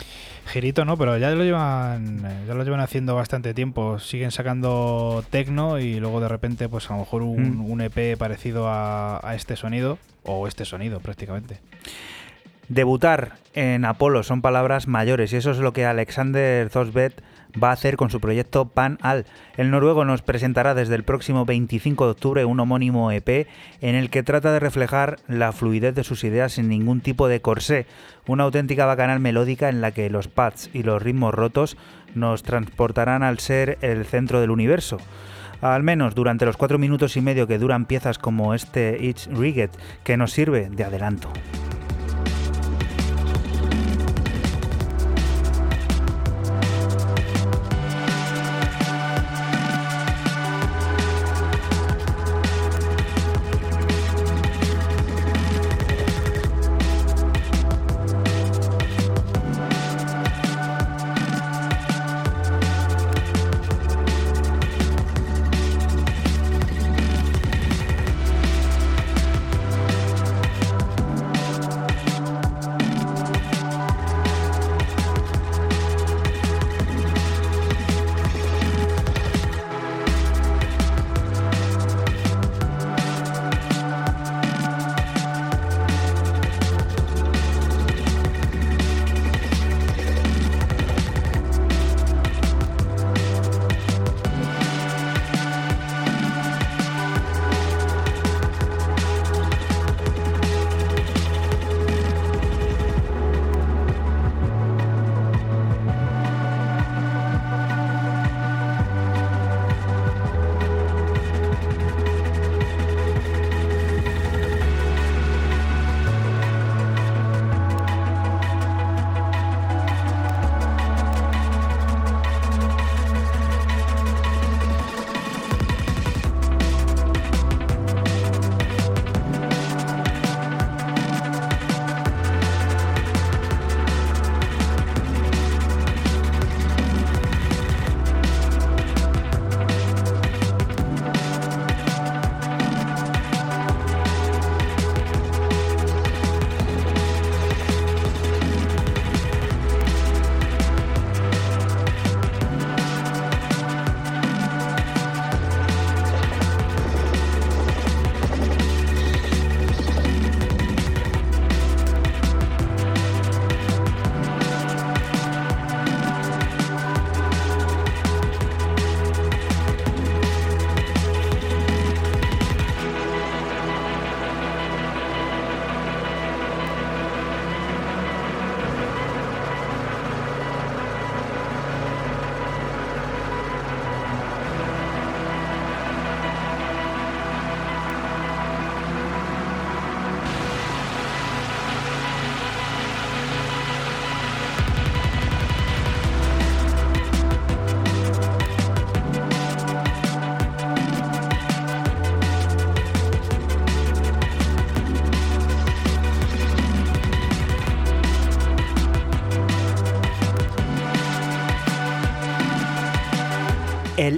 Girito no, pero ya lo llevan eh, ya lo llevan haciendo bastante tiempo. Siguen sacando tecno y luego de repente, pues a lo mejor un, Mm. un EP parecido a, a este sonido, o este sonido prácticamente. Debutar en Apolo son palabras mayores y eso es lo que Alexander Zosbet va a hacer con su proyecto Pan Al. El noruego nos presentará desde el próximo 25 de octubre un homónimo EP en el que trata de reflejar la fluidez de sus ideas sin ningún tipo de corsé, una auténtica bacanal melódica en la que los pads y los ritmos rotos nos transportarán al ser el centro del universo. Al menos durante los cuatro minutos y medio que duran piezas como este It's Rigged, que nos sirve de adelanto.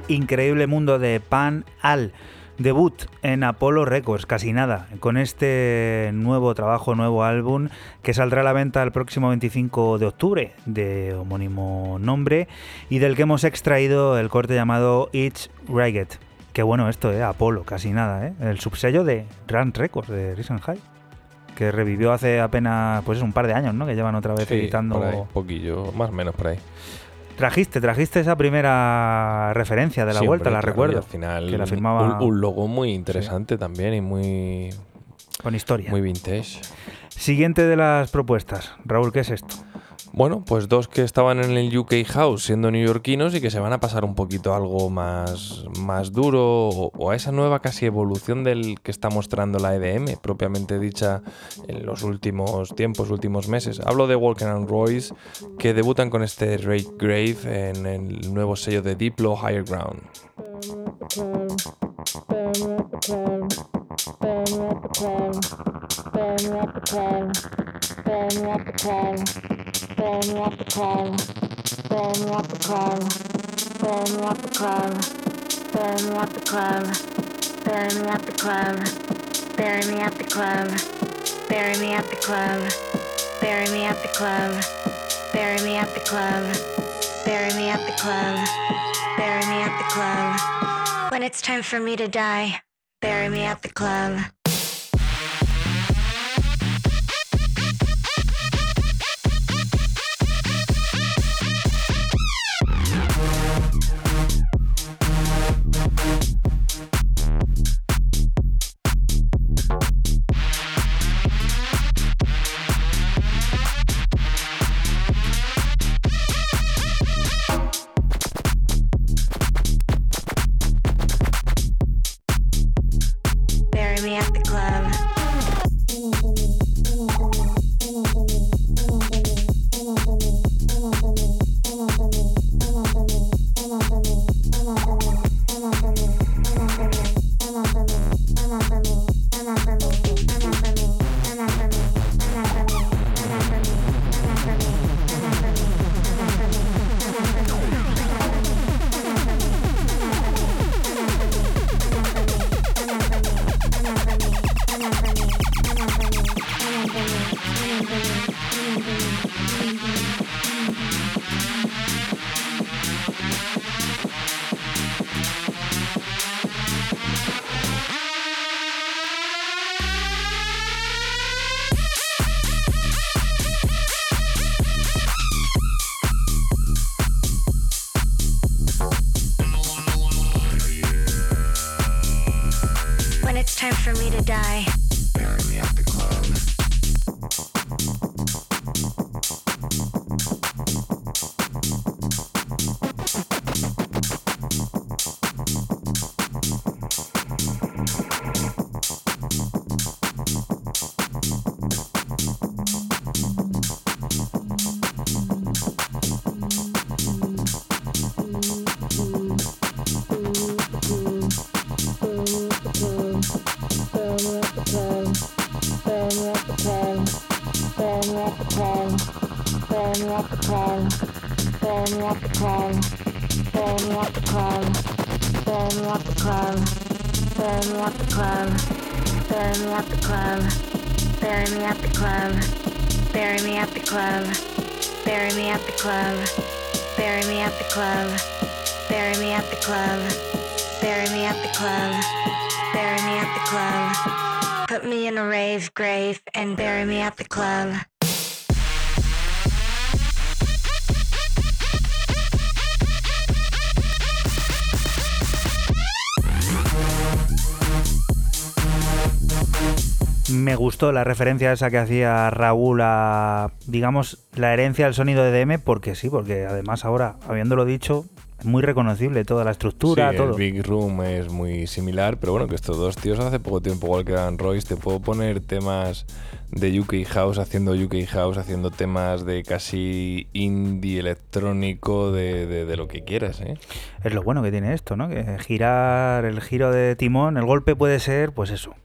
Increíble mundo de Pan Al. Debut en Apollo Records, casi nada, con este nuevo trabajo, nuevo álbum que saldrá a la venta el próximo 25 de octubre, de homónimo nombre, y del que hemos extraído el corte llamado It's Ragged. Qué bueno esto, ¿eh? Apollo, casi nada, ¿eh? El subsello de Run Records, de Risen High, que revivió hace apenas, pues es un par de años, ¿no? Que llevan otra vez Sí, editando... por ahí, un poquillo, más o menos por ahí. Trajiste, trajiste esa primera referencia de la Sí, vuelta, la claro, recuerdo. al final, que la firmaba un, un logo muy interesante también y muy, con historia. muy vintage. Siguiente de las propuestas. Raúl, ¿qué es esto? Bueno, pues dos que estaban en el UK House siendo neoyorquinos y que se van a pasar un poquito algo más, más duro o, o a esa nueva casi evolución del que está mostrando la EDM, propiamente dicha en los últimos tiempos, últimos meses. Hablo de Walker and Royce, que debutan con este Rate Grave en el nuevo sello de Diplo Higher Ground. Bury me at the club. Bury me at the club. Bury me at the club. Bury me at the club. Bury me at the club. Bury me at the club. When it's time for me to die, bury me at the club. Time for me to die, club. Bury me at the club. Bury me at the club. Bury me at the club. Bury me at the club. Put me in a rave grave and bury me at the club. Me gustó la referencia esa que hacía Raúl a, digamos, la herencia del sonido de DM, porque sí, porque además ahora, habiéndolo dicho, es muy reconocible toda la estructura, Sí, todo. el Big Room es muy similar, pero bueno, que estos dos tíos hace poco tiempo, igual que Dan Royce, te puedo poner temas de UK House haciendo UK House, haciendo temas de casi indie electrónico, de, de- de lo que quieras, ¿eh? Es lo bueno que tiene esto, ¿no? Que girar el giro de timón, el golpe puede ser, pues eso,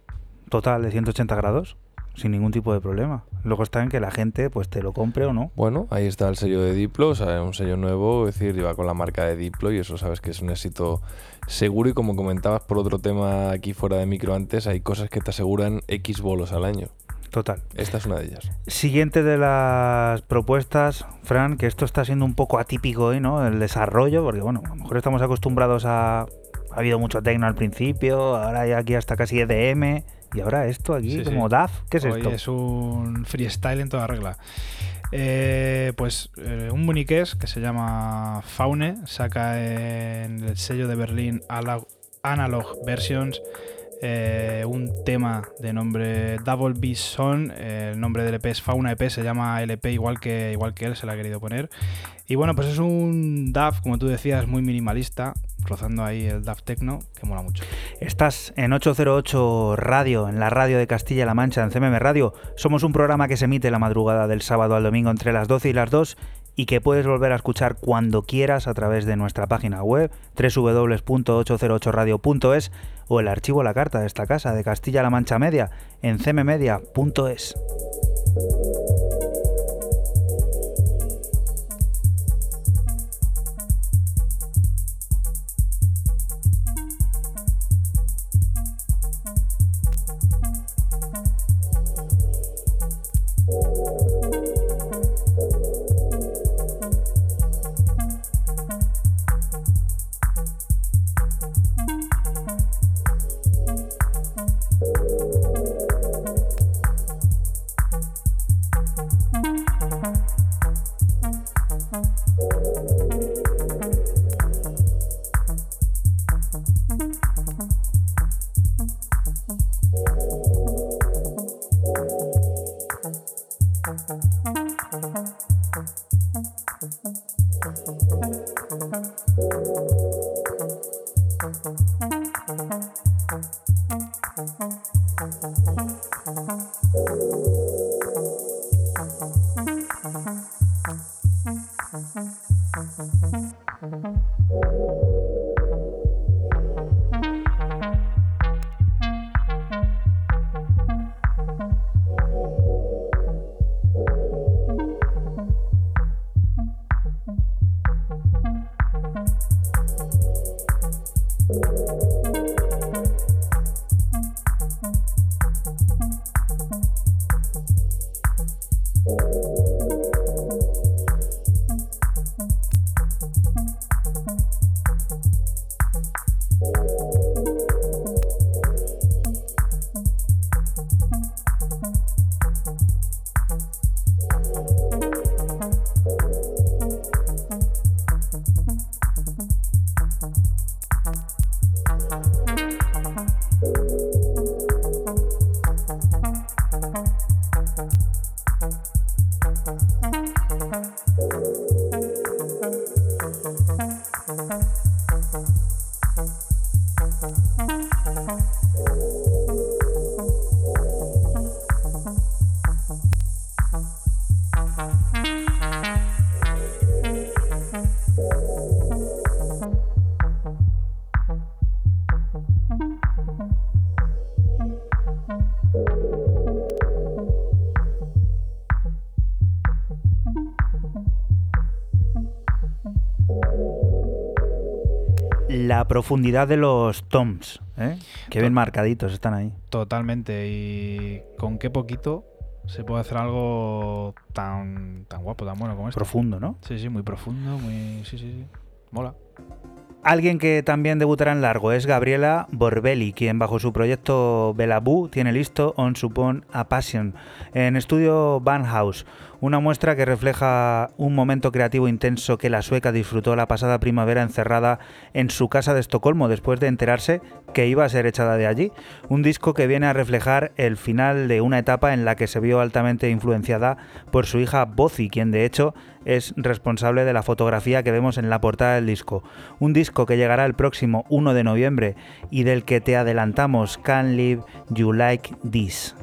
total de 180 grados. sin ningún tipo de problema. Luego está en que la gente pues te lo compre o no. Bueno, ahí está el sello de Diplo, o sea, un sello nuevo, es decir, lleva con la marca de Diplo y eso sabes que es un éxito seguro y como comentabas por otro tema aquí fuera de micro antes, hay cosas que te aseguran X bolos al año. Total. Esta es una de ellas. Siguiente de las propuestas, Fran, que esto está siendo un poco atípico hoy, ¿no? El desarrollo, porque bueno, a lo mejor estamos acostumbrados a... Ha habido mucho tecno al principio, ahora ya aquí hasta casi EDM, y ahora esto aquí Sí, como sí. DAF, ¿qué es Hoy esto? es un freestyle en toda regla. Eh, pues eh, un muniqués que se llama Faune saca en el sello de Berlín Analog Versions eh, un tema de nombre Double B Son. eh, el nombre del EP es Fauna EP, se llama LP igual que, igual que él, se la ha querido poner. Y bueno, pues es un DAF, como tú decías, muy minimalista, rozando ahí el DAF Techno, que mola mucho. Estás en 808 Radio, en la radio de Castilla-La Mancha, en CMM Radio. Somos un programa que se emite la madrugada del sábado al domingo entre las 12 y las 2 y que puedes volver a escuchar cuando quieras a través de nuestra página web www.808radio.es o el archivo La Carta de esta casa de Castilla-La Mancha Media en cmmedia.es. Profundidad de los toms, ¿eh? que bien marcaditos están ahí. Totalmente. Y con qué poquito se puede hacer algo tan, tan guapo, tan bueno como esto. Profundo, ¿no? Sí, sí, muy profundo, muy. Sí, sí, sí. Alguien que también debutará en largo es Gabriela Borbelli, quien bajo su proyecto Belabú tiene listo On Supon a Passion en estudio House, una muestra que refleja un momento creativo intenso que la sueca disfrutó la pasada primavera encerrada en su casa de Estocolmo después de enterarse que iba a ser echada de allí. Un disco que viene a reflejar el final de una etapa en la que se vio altamente influenciada por su hija Bozi, quien de hecho es responsable de la fotografía que vemos en la portada del disco. Un disco que llegará el próximo 1 de noviembre y del que te adelantamos Can Live You Like This.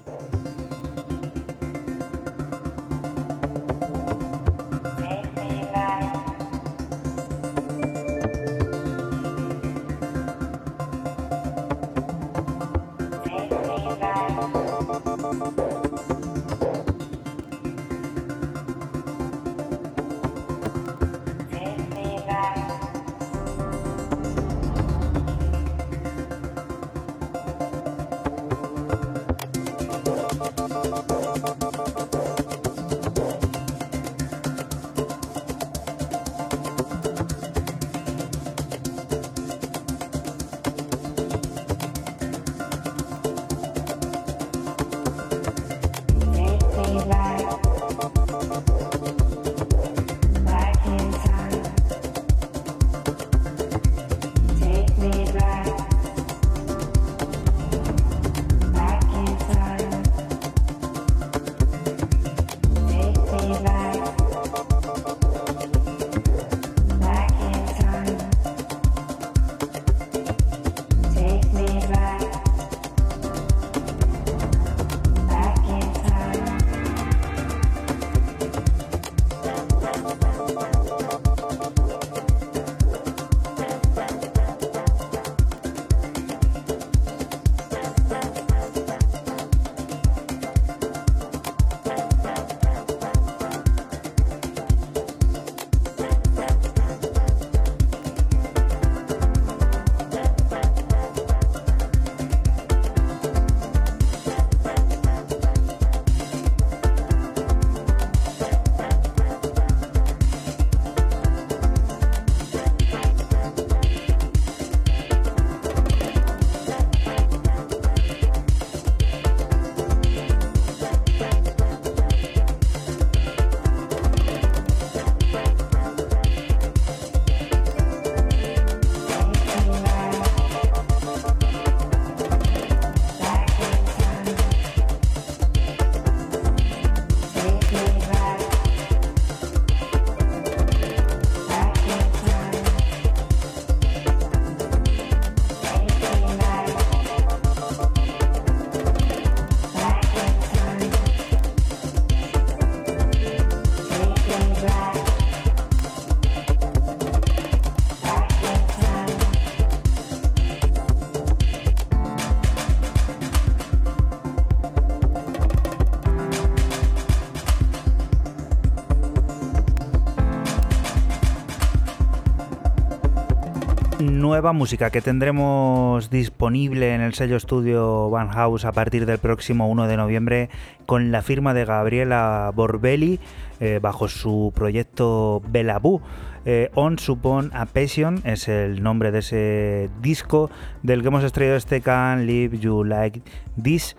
Nueva música que tendremos disponible en el sello estudio Van House a partir del próximo 1 de noviembre con la firma de Gabriela Borbelli eh, bajo su proyecto Belabú. Eh, On Supon a Passion es el nombre de ese disco del que hemos extraído este Can Live You Like This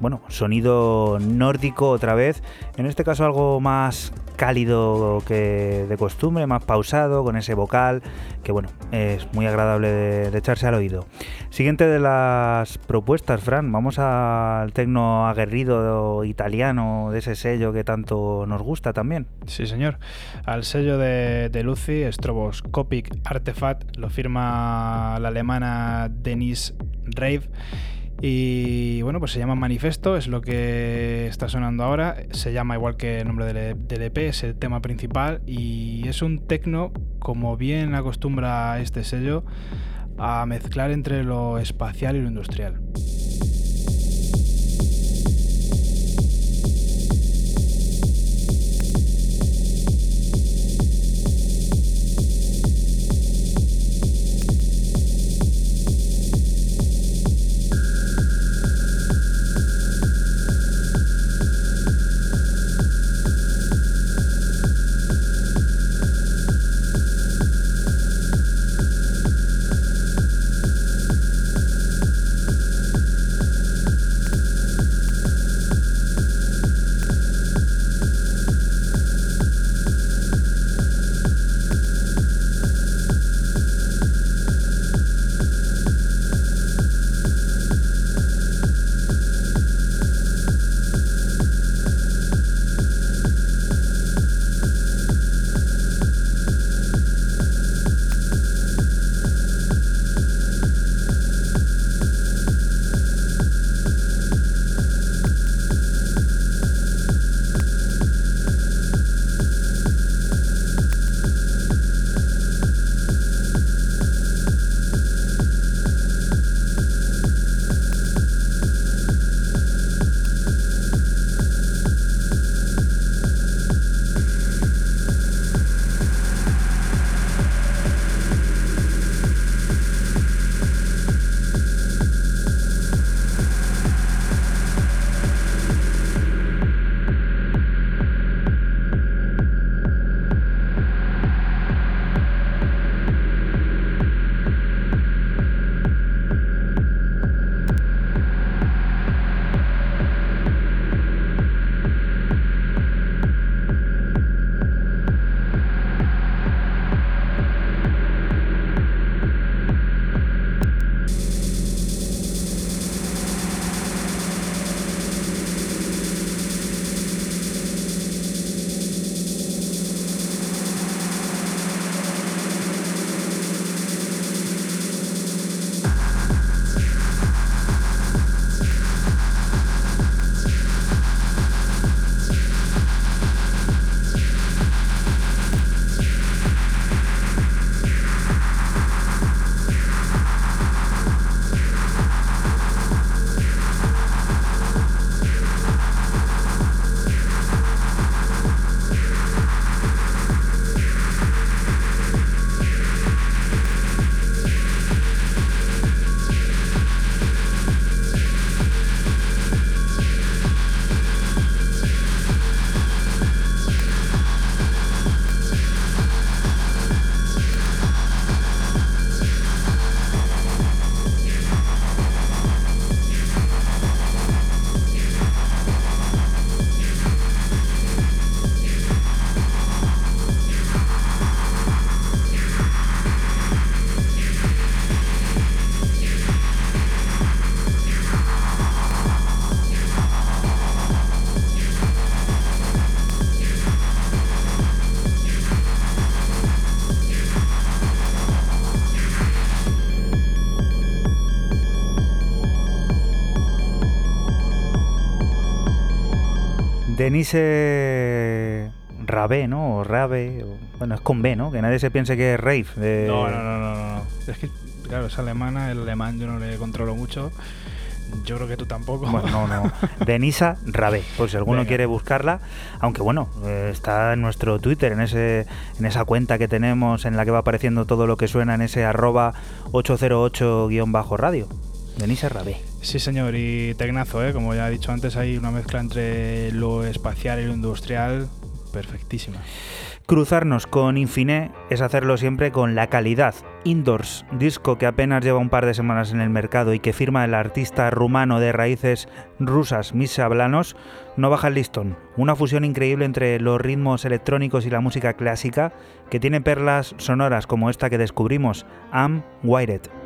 bueno, sonido nórdico otra vez, en este caso algo más cálido que de costumbre, más pausado, con ese vocal, bueno, es muy agradable de, de echarse al oído. Siguiente de las propuestas, Fran, vamos al tecno aguerrido italiano de ese sello que tanto nos gusta también. Sí, señor. Al sello de, de Lucy, Stroboscopic Artefact, lo firma la alemana Denise Rave. Y bueno, pues se llama Manifesto, es lo que está sonando ahora. Se llama igual que el nombre del, E- EP, es el tema principal. Y es un tecno, como bien acostumbra este sello, a mezclar entre lo espacial y lo industrial. Denise Rabe, ¿no? O Rabe, o- bueno, es con B, ¿no? Que nadie se piense que es Rave. de- No, no, no, no, no. Es que, claro, es alemana, el alemán yo no le controlo mucho. Yo creo que tú tampoco. Bueno, no, no. Denisa Rabé, por si alguno Venga. quiere buscarla. Aunque bueno, eh, está en nuestro Twitter, en ese en esa cuenta que tenemos en la que va apareciendo todo lo que suena en ese arroba 808-radio. Denisa Rabé. Sí, señor, y tecnazo, ¿eh? Como ya he dicho antes, hay una mezcla entre lo espacial y lo industrial perfectísima. Cruzarnos con Infiné es hacerlo siempre con la calidad. Indoors, disco que apenas lleva un par de semanas en el mercado y que firma el artista rumano de raíces rusas Misha Blanos, no baja el listón. Una fusión increíble entre los ritmos electrónicos y la música clásica que tiene perlas sonoras como esta que descubrimos, Am Wired.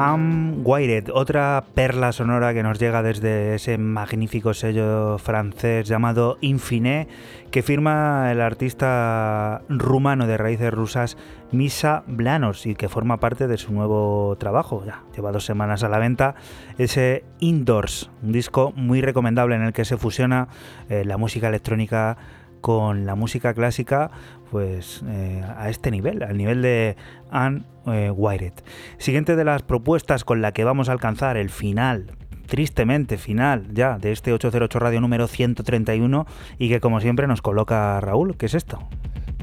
Am Wired, otra perla sonora que nos llega desde ese magnífico sello francés llamado Infiné, que firma el artista rumano de raíces rusas Misa Blanos y que forma parte de su nuevo trabajo, ya lleva dos semanas a la venta, ese Indoors, un disco muy recomendable en el que se fusiona eh, la música electrónica con la música clásica pues eh, a este nivel, al nivel de Anne eh. Siguiente de las propuestas con la que vamos a alcanzar el final tristemente final ya de este 808 Radio número 131 y que como siempre nos coloca Raúl. ¿Qué es esto?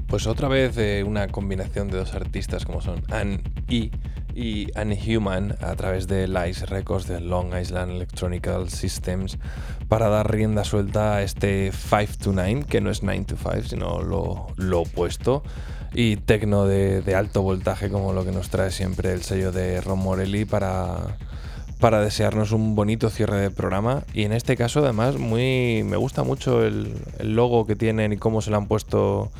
Pues otra vez eh, una combinación de dos artistas como son Anne E y Anne Human a través de Lice Records de Long Island Electronical Systems para dar rienda suelta a este 5 to 9, que no es 9 to 5, sino lo, lo opuesto, y tecno de, alto voltaje como lo que nos trae siempre el sello de Ron Morelli para, para desearnos un bonito cierre de programa. Y en este caso además muy me gusta mucho el logo que tienen y cómo se lo han puesto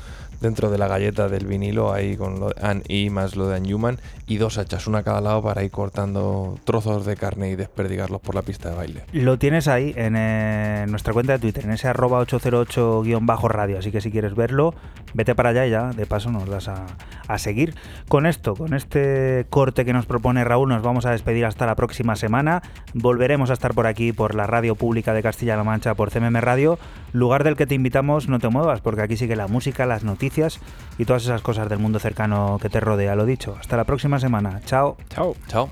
dentro de la galleta del vinilo ahí con lo de Anne E más lo de Anne Human y dos hachas, una a cada lado para ir cortando trozos de carne y desperdigarlos por la pista de baile. Lo tienes ahí en eh, nuestra cuenta de Twitter, en ese arroba 808-radio, así que si quieres verlo, vete para allá y ya de paso nos das a, a seguir. Con esto, con este corte que nos propone Raúl, nos vamos a despedir hasta la próxima semana. Volveremos a estar por aquí, por la radio pública de Castilla-La Mancha, por CMM Radio, lugar del que te invitamos, no te muevas, porque aquí sigue la música, las noticias y todas esas cosas del mundo cercano que te rodea. Lo dicho, hasta la próxima semana. Chao. Chao. Chao.